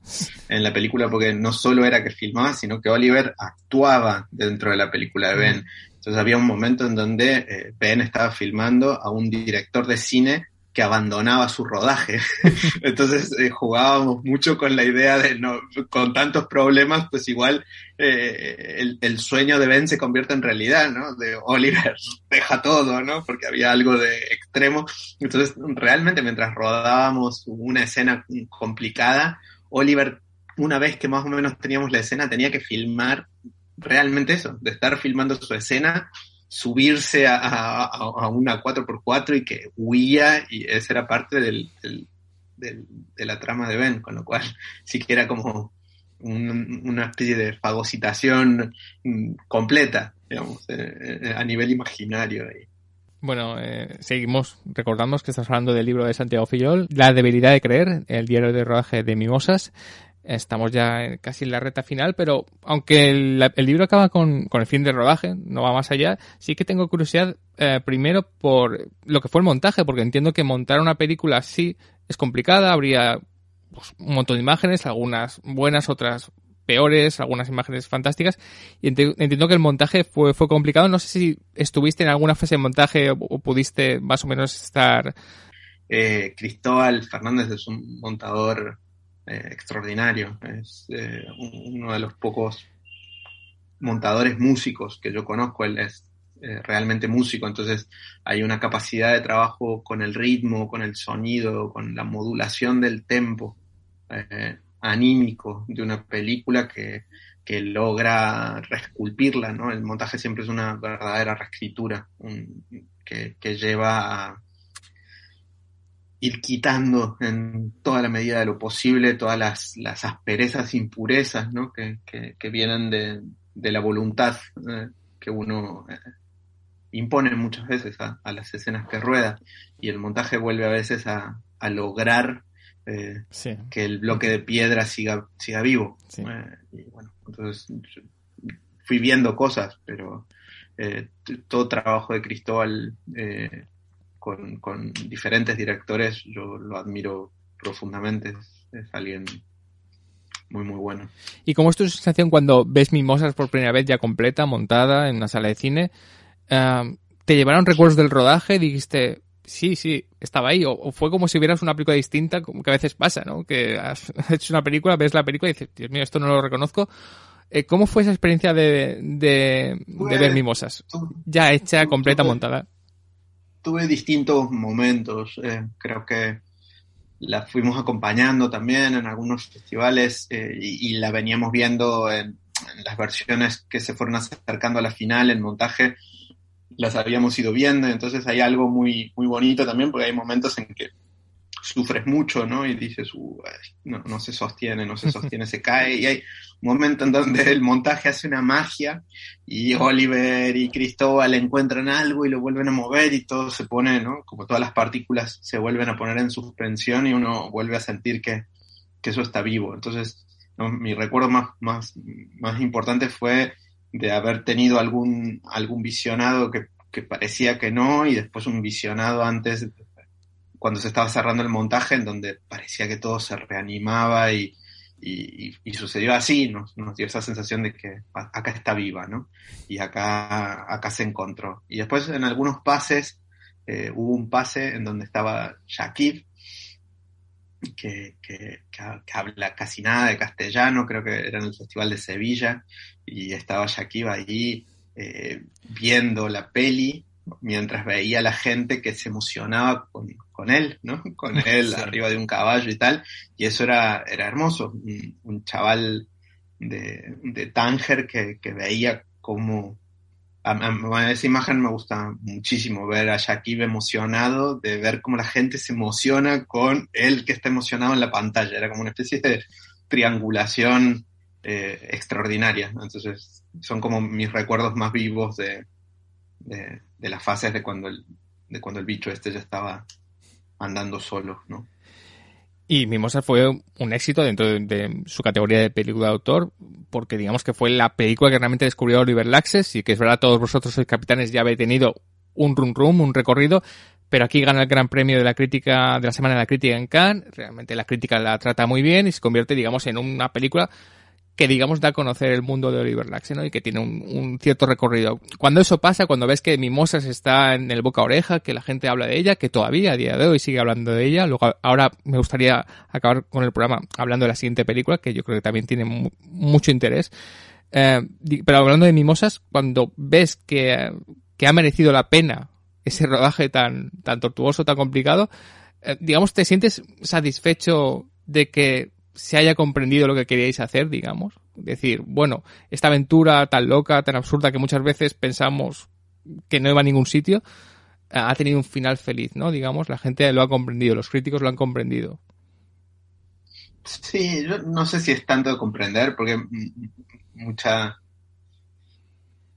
en la película, porque no solo era que filmaba, sino que Oliver actuaba dentro de la película de Ben. Entonces había un momento en donde eh, Ben estaba filmando a un director de cine abandonaba su rodaje. Entonces eh, jugábamos mucho con la idea de, no, con tantos problemas, pues igual eh, el, el, sueño de Ben se convierte en realidad, ¿no? De Oliver deja todo, ¿no? Porque había algo de extremo. Entonces, realmente mientras rodábamos una escena complicada, Oliver, una vez que más o menos teníamos la escena, tenía que filmar realmente eso, de estar filmando su escena subirse a, una 4x4 y que huía y esa era parte del, del, de la trama de Ben, con lo cual sí que era como un, una especie de fagocitación mm, completa, digamos, eh, eh, a nivel imaginario. Bueno, eh, seguimos recordando que estás hablando del libro de Santiago Fillol, La debilidad de creer, el diario de rodaje de Mimosas. Estamos ya casi en la reta final, pero aunque el, libro acaba con, con, el fin de rodaje, no va más allá, sí que tengo curiosidad eh, primero por lo que fue el montaje, porque entiendo que montar una película así es complicada, habría pues, un montón de imágenes, algunas buenas, otras peores, algunas imágenes fantásticas, y entiendo que el montaje fue, fue complicado. No sé si estuviste en alguna fase de montaje o, o pudiste más o menos estar... Eh, Cristóbal Fernández es un montador eh, extraordinario. Es eh, uno de los pocos montadores músicos que yo conozco. Él es eh, realmente músico, entonces hay una capacidad de trabajo con el ritmo, con el sonido, con la modulación del tempo anímico de una película que, que logra reesculpirla, ¿no? El montaje siempre es una verdadera reescritura que, que lleva a, ir quitando en toda la medida de lo posible todas las, las asperezas, impurezas ¿no? que, que, que vienen de, de, la voluntad eh, que uno eh, impone muchas veces a, a, las escenas que rueda y el montaje vuelve a veces a, a lograr eh, sí. que el bloque de piedra siga, siga vivo. Sí. Eh, y bueno, entonces fui viendo cosas, pero eh, todo trabajo de Cristóbal con, con, diferentes directores, yo lo admiro profundamente, es, es, alguien muy, muy bueno. ¿Y cómo es tu sensación cuando ves Mimosas por primera vez ya completa, montada en una sala de cine? Uh, ¿Te llevaron recuerdos del rodaje? ¿Dijiste, sí, sí, estaba ahí? ¿O, o fue como si vieras una película distinta, como que a veces pasa, ¿no? Que has hecho una película, ves la película y dices, Dios mío, esto no lo reconozco. Eh, ¿Cómo fue esa experiencia de, de, de ver Mimosas? Ya hecha, completa, montada tuve distintos momentos. Eh, creo que la fuimos acompañando también en algunos festivales eh, y, y, la veníamos viendo en, en, las versiones que se fueron acercando a la final, en montaje, las habíamos ido viendo. Entonces hay algo muy, muy bonito también porque hay momentos en que sufres mucho, ¿no? Y dices, uh, no, no, se sostiene, no se sostiene, se cae. Y hay un momento en donde el montaje hace una magia y Oliver y Cristóbal encuentran algo y lo vuelven a mover y todo se pone, ¿no? Como todas las partículas se vuelven a poner en suspensión y uno vuelve a sentir que, que eso está vivo. Entonces, mi recuerdo más, más, más importante fue de haber tenido algún, algún visionado que, que parecía que no y después un visionado antes cuando se estaba cerrando el montaje, en donde parecía que todo se reanimaba y, y, sucedió así, nos, nos, dio esa sensación de que acá está viva, ¿no? Y acá, acá se encontró. Y después en algunos pases, eh, hubo un pase en donde estaba Shakib, que, que, que, habla casi nada de castellano, creo que era en el Festival de Sevilla, y estaba Shakib allí eh, viendo la peli mientras veía a la gente que se emocionaba con, con él, ¿no? Con él sí. arriba de un caballo y tal, y eso era, era hermoso, un, un chaval de, de Tánger que, que, veía cómo esa imagen me gusta muchísimo, ver a Shakib emocionado, de ver cómo la gente se emociona con él que está emocionado en la pantalla. Era como una especie de triangulación eh, extraordinaria. Entonces, son como mis recuerdos más vivos de, de, las fases de cuando, el, de cuando el bicho este ya estaba andando solo, ¿no? Y Mimosa fue un éxito dentro de, su categoría de película de autor, porque digamos que fue la película que realmente descubrió Oliver Laxes, y que es verdad, todos vosotros sois capitanes, ya habéis tenido un run rum, un recorrido, pero aquí gana el gran premio de la crítica, de la Semana de la Crítica en Cannes, realmente la crítica la trata muy bien y se convierte, digamos, en una película que digamos da a conocer el mundo de Oliver Laxe, ¿no? Y que tiene un, cierto recorrido. Cuando eso pasa, cuando ves que Mimosas está en el boca oreja, que la gente habla de ella, que todavía a día de hoy sigue hablando de ella, luego ahora me gustaría acabar con el programa hablando de la siguiente película, que yo creo que también tiene mucho interés. Eh, pero hablando de Mimosas, cuando ves que, que ha merecido la pena ese rodaje tan, tan tortuoso, tan complicado, eh, digamos, te sientes satisfecho de que se haya comprendido lo que queríais hacer, digamos. Decir, bueno, esta aventura tan loca, tan absurda que muchas veces pensamos que no iba a ningún sitio, ha tenido un final feliz, ¿no? Digamos, la gente lo ha comprendido, los críticos lo han comprendido. Sí, yo no sé si es tanto de comprender, porque mucha...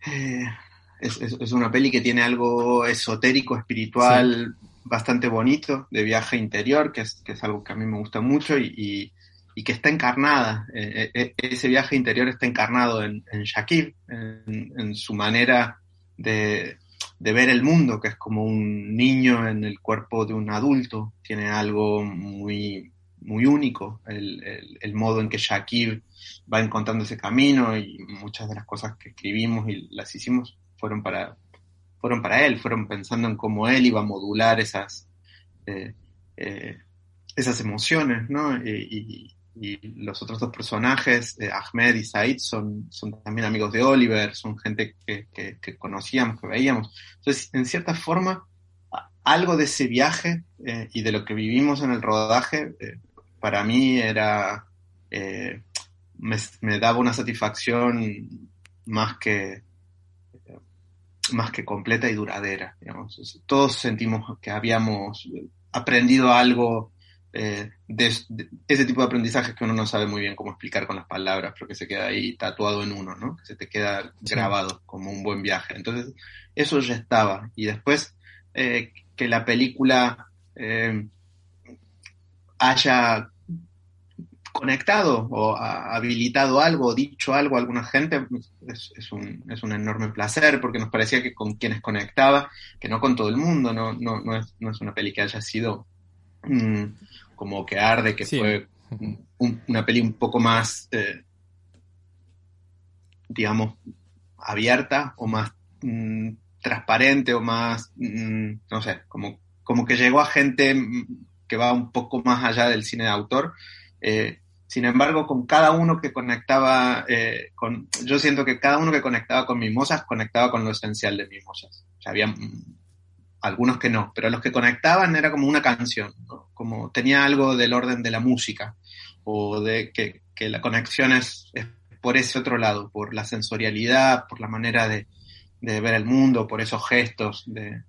Eh, es, una peli que tiene algo esotérico, espiritual, bastante bonito, de viaje interior, que es, que es algo que a mí me gusta mucho y, y que está encarnada, eh, eh, eh, ese viaje interior está encarnado en, en Shakib, en, su manera de, ver el mundo, que es como un niño en el cuerpo de un adulto, tiene algo muy, muy único, el, modo en que Shakib va encontrando ese camino y muchas de las cosas que escribimos y las hicimos fueron para, fueron para él, fueron pensando en cómo él iba a modular esas... esas emociones, ¿no? y, y los otros dos personajes, eh, Ahmed y Said, son, son también amigos de Oliver, son gente que, que, conocíamos, que veíamos. Entonces, en cierta forma, algo de ese viaje eh, y de lo que vivimos en el rodaje, eh, para mí era, me, me, daba una satisfacción más que, más que completa y duradera. Digamos. Todos sentimos que habíamos aprendido algo eh, de, ese tipo de aprendizajes que uno no sabe muy bien cómo explicar con las palabras, pero que se queda ahí tatuado en uno, ¿no? Que se te queda grabado como un buen viaje. Entonces, eso ya estaba. Y después, eh, que la película eh, haya conectado o habilitado algo, dicho algo a alguna gente, es, un, es, un, enorme placer porque nos parecía que con quienes conectaba, que no con todo el mundo, no, no, no, es, no es una peli que haya sido mm, como que arde, que fue una peli un poco más, eh, digamos, abierta o más mm, transparente o más, mm, no sé, como, como que llegó a gente que va un poco más allá del cine de autor. Eh, sin embargo, con cada uno que conectaba, eh, con, yo siento que cada uno que conectaba con Mimosas conectaba con lo esencial de Mimosas. O sea, había algunos que no, pero los que conectaban era como una canción, como tenía algo del orden de la música, o de que, la conexión es, por ese otro lado, por la sensorialidad, por la manera de, ver el mundo, por esos gestos de,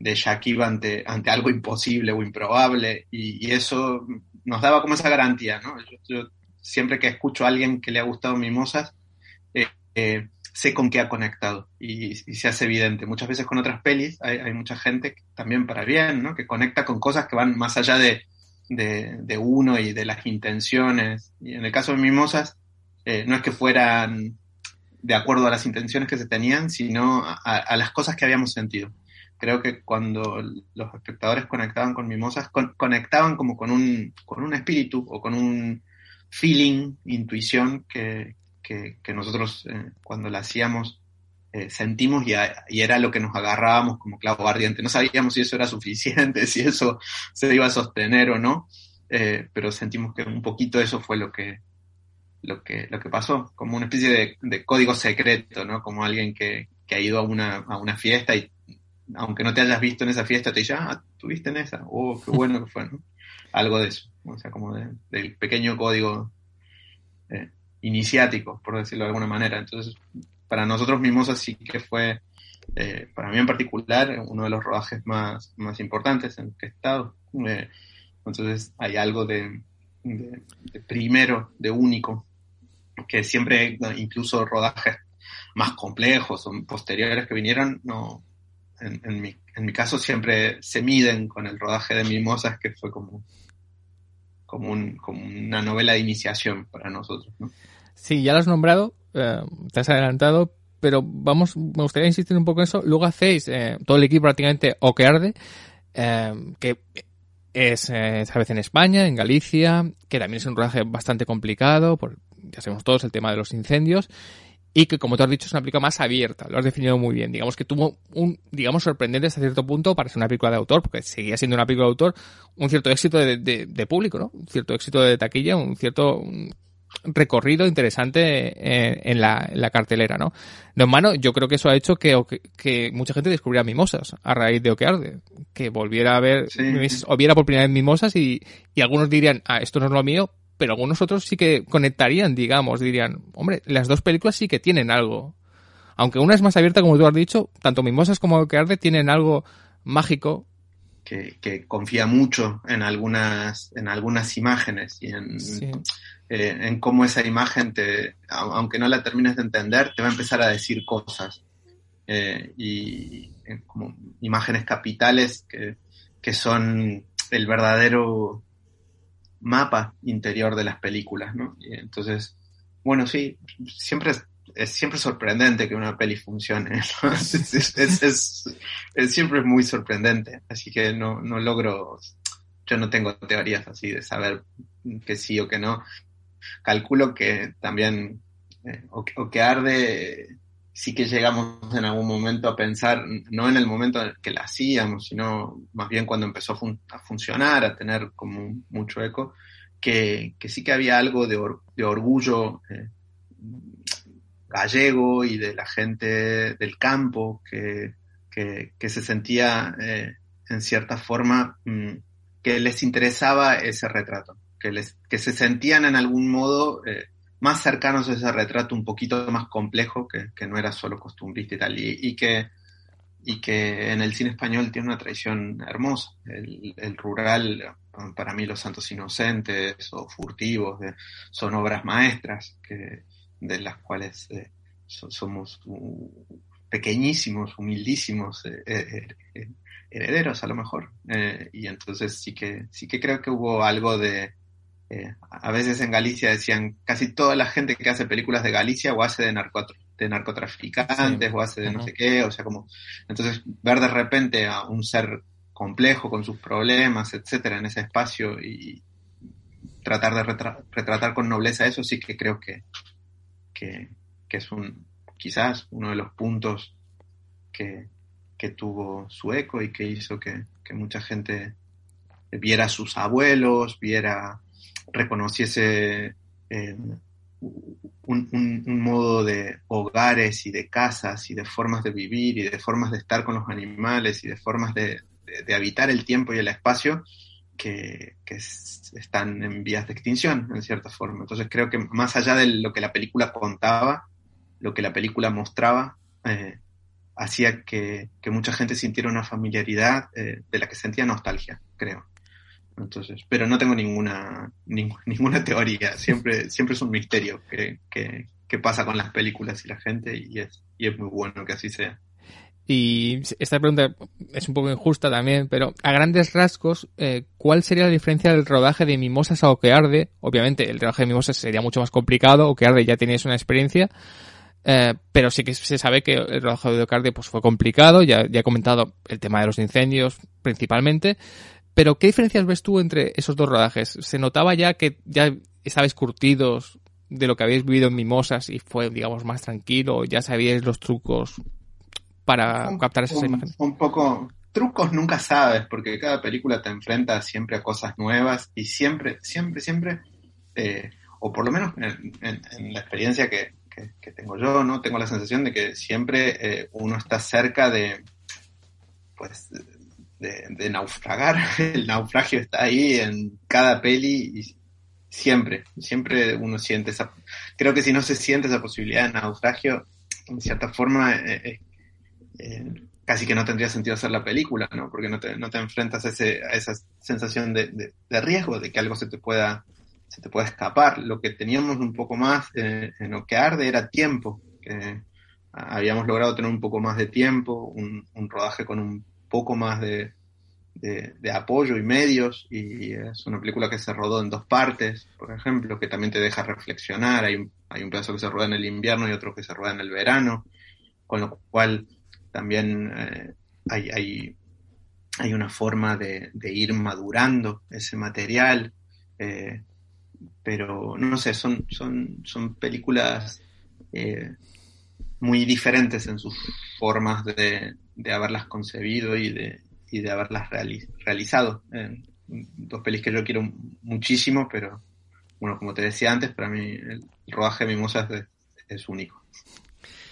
de ante, ante algo imposible o improbable, y, eso nos daba como esa garantía, ¿no? Yo, siempre que escucho a alguien que le ha gustado Mimosas, eh, eh, sé con qué ha conectado y, se hace evidente. Muchas veces con otras pelis hay, mucha gente también para bien, ¿no? Que conecta con cosas que van más allá de, de, uno y de las intenciones. Y en el caso de Mimosas, eh, no es que fueran de acuerdo a las intenciones que se tenían, sino a, las cosas que habíamos sentido. Creo que cuando los espectadores conectaban con Mimosas, conectaban como con un, con un espíritu o con un feeling, intuición que, que, nosotros eh, cuando la hacíamos eh, sentimos y, era lo que nos agarrábamos como clavo ardiente. No sabíamos si eso era suficiente, si eso se iba a sostener o no, eh, pero sentimos que un poquito eso fue lo que, lo que, lo que pasó, como una especie de, código secreto, ¿no? Como alguien que, que, ha ido a una, a una fiesta y aunque no te hayas visto en esa fiesta, te dice, ah, tuviste en esa, oh, qué bueno que fue, ¿no? Algo de eso, o sea, como del pequeño código iniciático, por decirlo de alguna manera. Entonces, para nosotros Mimosa sí que fue, eh, para mí en particular, uno de los rodajes más, más importantes en que he estado. Eh, entonces hay algo de, primero, de único, que siempre, incluso rodajes más complejos o posteriores que vinieron, no, en, mi, en mi caso siempre se miden con el rodaje de Mimosas, que fue como, como, un, como una novela de iniciación para nosotros. ¿no? Sí, ya lo has nombrado, eh, te has adelantado, pero vamos, me gustaría insistir un poco en eso. Luego hacéis eh, todo el equipo prácticamente o que arde, eh, que es esta vez en España, en Galicia, que también es un rodaje bastante complicado, por, ya sabemos todos el tema de los incendios, y que como tú has dicho es una película más abierta, lo has definido muy bien, digamos que tuvo un, digamos, sorprendente hasta cierto punto para ser una película de autor, porque seguía siendo una película de autor, un cierto éxito de, de, público, ¿no? Un cierto éxito de taquilla, un cierto recorrido interesante en, la, en, la, cartelera, ¿no? No, mano, yo creo que eso ha hecho que, que, mucha gente descubriera Mimosas a raíz de Okearde, que volviera a ver, o viera por primera vez Mimosas y, y algunos dirían, ah, esto no es lo mío, pero algunos otros sí que conectarían, digamos, dirían, hombre, las dos películas sí que tienen algo. Aunque una es más abierta, como tú has dicho, tanto Mimosas como Okearde tienen algo mágico que, confía mucho en algunas, en algunas imágenes y en, eh, en cómo esa imagen, te, aunque no la termines de entender, te va a empezar a decir cosas. Eh, y como imágenes capitales que, que, son el verdadero mapa interior de las películas, ¿no? Y entonces, bueno, sí, siempre es, es siempre sorprendente que una peli funcione. Es, es, es, siempre muy sorprendente, así que no, no logro, yo no tengo teorías así de saber que sí o que no calculo que también, eh, o, que arde, sí que llegamos en algún momento a pensar, no en el momento en que la hacíamos, sino más bien cuando empezó a, funcionar, a tener como mucho eco, que, sí que había algo de, orgullo eh, gallego y de la gente del campo que, se sentía eh, en cierta forma mm, que les interesaba ese retrato que, les, que se sentían en algún modo eh, más cercanos a ese retrato un poquito más complejo, que, que no era solo costumbrista y tal, y, que, y que en el cine español tiene una tradición hermosa. El, el rural, para mí Los Santos Inocentes o Furtivos, son obras maestras que, de las cuales eh, somos pequeñísimos, humildísimos eh, herederos a lo mejor. y entonces sí que, sí que creo que hubo algo de, eh, a veces en Galicia decían, casi toda la gente que hace películas de Galicia o hace de, de narcotraficantes o hace de no sé qué, o sea, como, entonces ver de repente a un ser complejo con sus problemas, etcétera, en ese espacio y tratar de retratar con nobleza eso, sí que creo que, que, es un, quizás uno de los puntos que, que tuvo su eco y que hizo que, que mucha gente viera a sus abuelos, viera reconociese eh, un, modo de hogares y de casas y de formas de vivir y de formas de estar con los animales y de formas de, habitar el tiempo y el espacio que, están en vías de extinción, en cierta forma. Entonces creo que más allá de lo que la película contaba, lo que la película mostraba, eh, hacía que, mucha gente sintiera una familiaridad eh, de la que sentía nostalgia, creo. Entonces, pero no tengo ninguna, ninguna teoría, siempre, siempre es un misterio que, que, pasa con las películas y la gente y es, y es muy bueno que así sea. Y esta pregunta es un poco injusta también, pero a grandes rasgos, eh, ¿cuál sería la diferencia del rodaje de Mimosas a Okearde? Obviamente, el rodaje de Mimosas sería mucho más complicado, Okearde ya tenéis una experiencia, eh, pero sí que se sabe que el rodaje de Okearde pues, fue complicado, ya, ya he comentado el tema de los incendios principalmente, pero, ¿qué diferencias ves tú entre esos dos rodajes? ¿Se notaba ya que ya estabais curtidos de lo que habéis vivido en Mimosas y fue, digamos, más tranquilo? ¿Ya sabíais los trucos para captar esas imágenes? Un poco. Trucos nunca sabes, porque cada película te enfrenta siempre a cosas nuevas y siempre, siempre, siempre, eh, o por lo menos en, la experiencia que, tengo yo, ¿no? Tengo la sensación de que siempre eh, uno está cerca de, pues, de, naufragar. El naufragio está ahí en cada peli y siempre, siempre uno siente esa... Creo que si no se siente esa posibilidad de naufragio, en cierta forma, casi que no tendría sentido hacer la película, ¿no? Porque no te, no te enfrentas a, esa sensación de, de, riesgo, de que algo se te pueda se te escapar. Lo que teníamos un poco más en lo que arde era tiempo, que habíamos logrado tener un poco más de tiempo, un rodaje con un poco más de, de, apoyo y medios, y es una película que se rodó en dos partes, por ejemplo, que también te deja reflexionar. Hay un, hay un pedazo que se rueda en el invierno y otro que se rueda en el verano, con lo cual también eh, hay, hay, hay, una forma de, ir madurando ese material, eh, pero no sé, son, son, son películas eh, muy diferentes en sus formas de, de haberlas concebido y de, y de haberlas realizado. dos pelis que yo quiero muchísimo, pero bueno, como te decía antes, para mí el rodaje de Mimosas es, es único.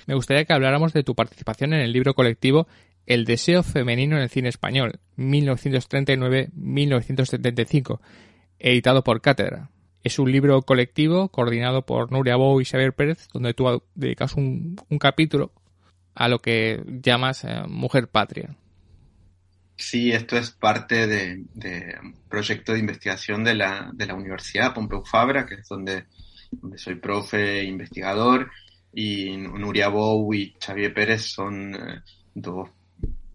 Me gustaría que habláramos de tu participación en el libro colectivo El deseo femenino en el cine español, 1939-1975, editado por Cátedra. Es un libro colectivo coordinado por Nuria Bou y Xavier Pérez, donde tú dedicas un, capítulo a lo que llamas eh, Mujer Patria. Sí, esto es parte de, un proyecto de investigación de la, de la Universidad Pompeu Fabra, que es donde, donde soy profe e investigador, y Nuria Bou y Xavier Pérez son eh, dos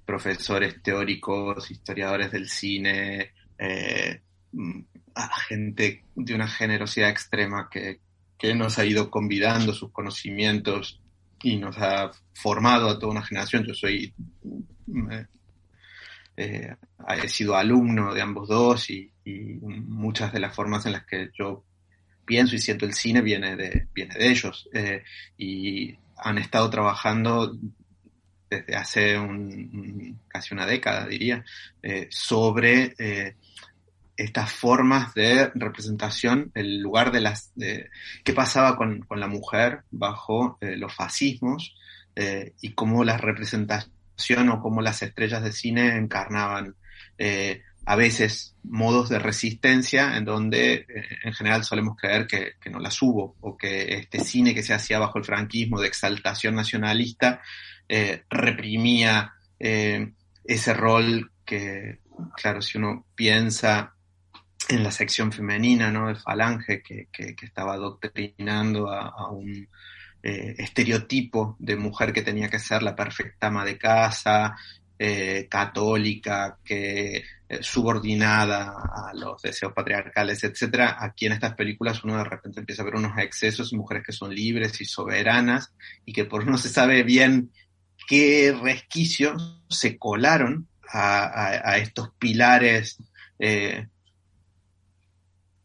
profesores teóricos, historiadores del cine, eh, gente de una generosidad extrema que, que nos ha ido convidando sus conocimientos y nos ha formado a toda una generación. Yo soy eh, eh, he sido alumno de ambos dos y, muchas de las formas en las que yo pienso y siento el cine viene de, viene de ellos. Eh, y han estado trabajando desde hace un, casi una década, diría, sobre estas formas de representación, el lugar de las... De, qué pasaba con, con, la mujer bajo los fascismos y cómo las representaciones o cómo las estrellas de cine encarnaban eh, a veces modos de resistencia en donde eh, en general solemos creer que, no las hubo o que este cine que se hacía bajo el franquismo de exaltación nacionalista eh, reprimía ese rol que, claro, si uno piensa en la sección femenina ¿no? de Falange que, que, estaba adoctrinando a un eh, estereotipo de mujer que tenía que ser la perfecta ama de casa, eh, católica, que eh, subordinada a los deseos patriarcales, etcétera. Aquí en estas películas uno de repente empieza a ver unos excesos, mujeres que son libres y soberanas y que por no se sabe bien qué resquicios se colaron a, estos pilares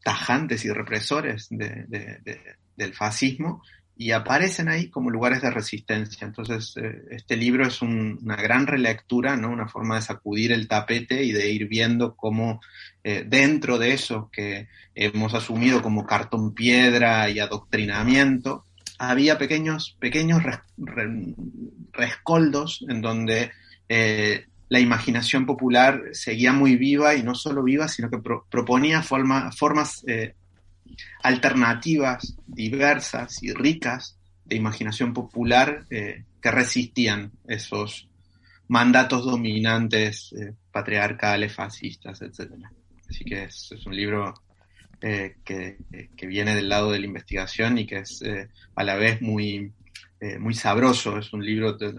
tajantes y represores del fascismo y aparecen ahí como lugares de resistencia. Entonces, eh, este libro es una gran relectura, ¿no? Una forma de sacudir el tapete y de ir viendo cómo eh, dentro de eso que hemos asumido como cartón piedra y adoctrinamiento, había pequeños, pequeños rescoldos en donde eh, la imaginación popular seguía muy viva y no solo viva, sino que proponía forma, formas alternativas, diversas y ricas de imaginación popular eh, que resistían esos mandatos dominantes eh, patriarcales, fascistas, etc. Así que es, un libro eh, que, viene del lado de la investigación y que es a la vez muy, muy sabroso. Es un libro, de,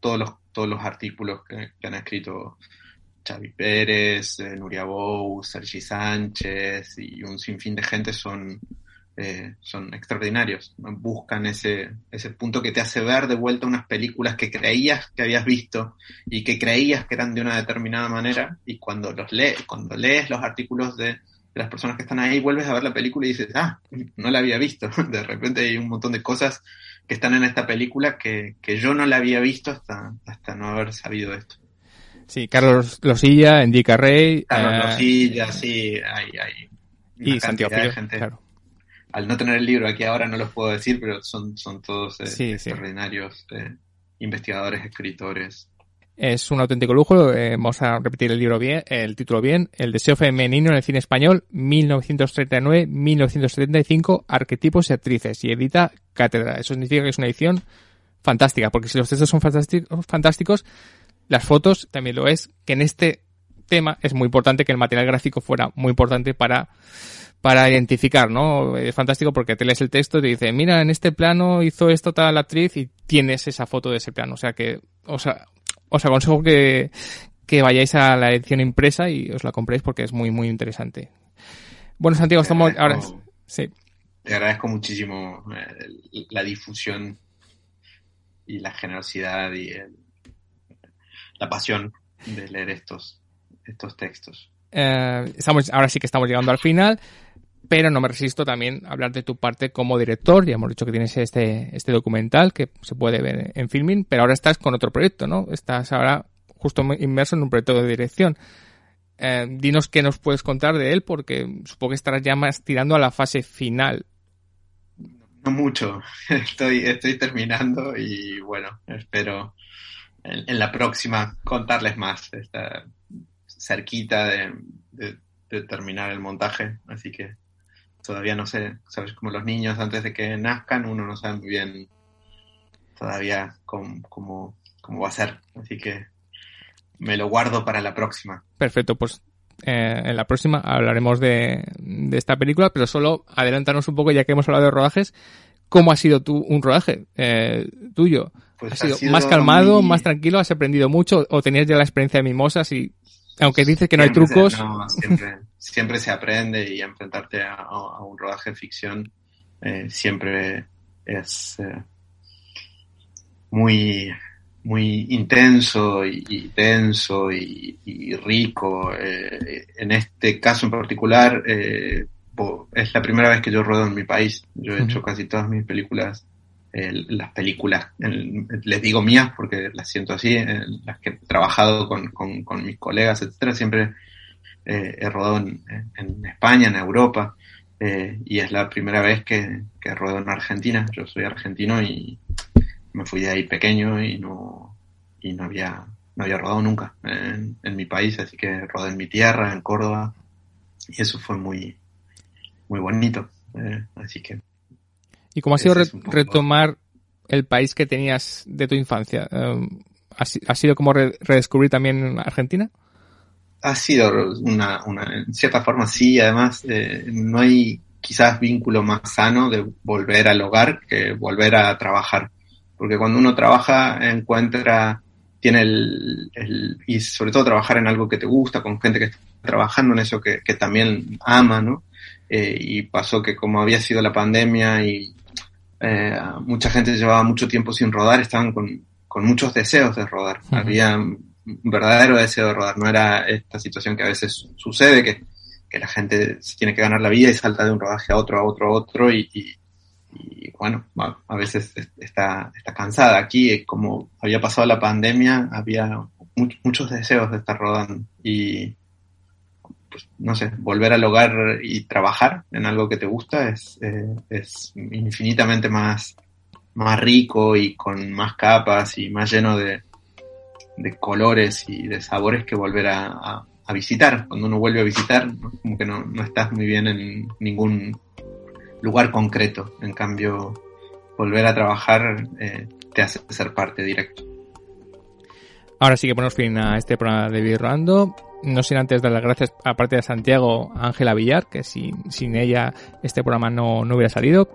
todos, los, todos los artículos que, han escrito Xavi Pérez, eh, Nuria Bou, Sergi Sánchez y un sinfín de gente son, eh, son extraordinarios. Buscan ese, ese punto que te hace ver de vuelta unas películas que creías que habías visto y que creías que eran de una determinada manera y cuando los lees, cuando lees los artículos de, las personas que están ahí, vuelves a ver la película y dices, ah, no la había visto. De repente hay un montón de cosas que están en esta película que, que yo no la había visto hasta, hasta no haber sabido esto. Sí, Carlos Losilla, Indica Rey. Carlos eh, Losilla, sí, hay, hay y Santiago gente. Claro. Al no tener el libro aquí ahora no los puedo decir, pero son, son todos eh, extraordinarios eh, investigadores, escritores. Es un auténtico lujo. vamos a repetir el libro bien, el título bien. El deseo femenino en el cine español, 1939-1975, arquetipos y actrices. Y edita Cátedra. Eso significa que es una edición fantástica, porque si los textos son fantásticos, fantásticos, las fotos también lo es, que en este tema es muy importante que el material gráfico fuera muy importante para para identificar, ¿no? Es fantástico porque te lees el texto y te dice, mira, en este plano hizo esto tal actriz y tienes esa foto de ese plano. O sea que, o sea, os aconsejo que, que vayáis a la edición impresa y os la compréis porque es muy, muy interesante. Bueno, Santiago, estamos ahora. Sí. Te agradezco muchísimo eh, la difusión y la generosidad y la pasión de leer estos, estos textos. Eh, estamos, ahora sí que estamos llegando al final, pero no me resisto también a hablar de tu parte como director. Ya hemos dicho que tienes este, este documental que se puede ver en filming, pero ahora estás con otro proyecto, ¿no? Estás ahora justo inmerso en un proyecto de dirección. Eh, dinos qué nos puedes contar de él, porque supongo que estarás ya más tirando a la fase final. No mucho, estoy, estoy terminando y bueno, espero en, la próxima contarles más. Está cerquita de, terminar el montaje, así que todavía no sé, sabes, como los niños antes de que nazcan, uno no sabe muy bien todavía cómo, cómo, cómo va a ser, así que me lo guardo para la próxima. Perfecto, pues eh, en la próxima hablaremos de, de, esta película, pero solo adelántanos un poco, ya que hemos hablado de rodajes, ¿cómo ha sido tu, un rodaje eh, tuyo? Pues ¿Ha, sido más calmado, más tranquilo? ¿Has aprendido mucho? ¿O tenías ya la experiencia de mimosas y aunque dices que no hay trucos? siempre, siempre, se aprende y enfrentarte a, un rodaje de ficción eh, siempre es muy muy intenso y, denso y, rico. Eh, en este caso en particular, eh, es la primera vez que yo ruedo en mi país. Yo he hecho casi todas mis películas, las películas, les digo mías porque las siento así, las que he trabajado con, mis colegas, etcétera, siempre eh, he rodado en, España, en Europa. y es la primera vez que, que ruedo en Argentina. Yo soy argentino y, me fui de ahí pequeño y no, y no había, no había rodado nunca en, mi país, así que rodé en mi tierra, en Córdoba, y eso fue muy, muy bonito. Eh, así que. ¿Y cómo ha sido retomar el país que tenías de tu infancia? Eh, ¿Ha, sido como redescubrir también Argentina? Ha sido una, una en cierta forma sí, además eh, no hay quizás vínculo más sano de volver al hogar que volver a trabajar porque cuando uno trabaja encuentra, tiene el, y sobre todo trabajar en algo que te gusta, con gente que está trabajando en eso que, también ama, ¿no? Eh, y pasó que como había sido la pandemia y eh, mucha gente llevaba mucho tiempo sin rodar, estaban con, muchos deseos de rodar. Había un verdadero deseo de rodar, no era esta situación que a veces sucede, que, la gente se tiene que ganar la vida y salta de un rodaje a otro, a otro, a otro, y, y bueno, a veces está, está cansada. Aquí, como había pasado la pandemia, había muchos deseos de estar rodando y, pues, no sé, volver al hogar y trabajar en algo que te gusta es, eh, es infinitamente más, más rico y con más capas y más lleno de, de colores y de sabores que volver a, a, visitar. Cuando uno vuelve a visitar, como que no, no estás muy bien en ningún lugar concreto. En cambio, volver a trabajar eh, te hace ser parte directo. Ahora sí que ponemos fin a este programa de Virrando. No sin antes dar las gracias, aparte de Santiago, a Ángela Villar, que sin, sin ella este programa no, no hubiera salido.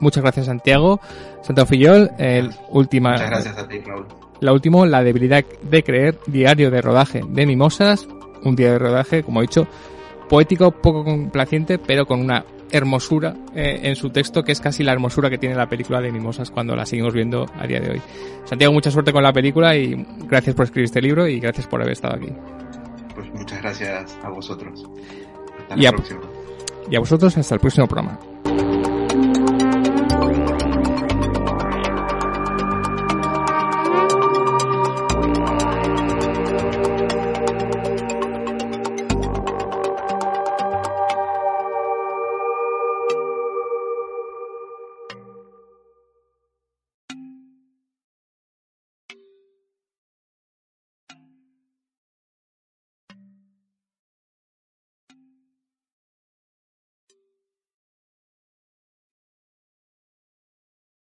Muchas gracias, Santiago. Santiago Fillol, el última. Muchas gracias a ti, Raúl. La última, la debilidad de creer, diario de rodaje de Mimosas. Un día de rodaje, como he dicho, poético, poco complaciente, pero con una hermosura eh, en su texto, que es casi la hermosura que tiene la película de Mimosas cuando la seguimos viendo a día de hoy. Santiago, mucha suerte con la película y gracias por escribir este libro y gracias por haber estado aquí. Pues muchas gracias a vosotros. Hasta la próxima. Y a vosotros hasta el próximo programa.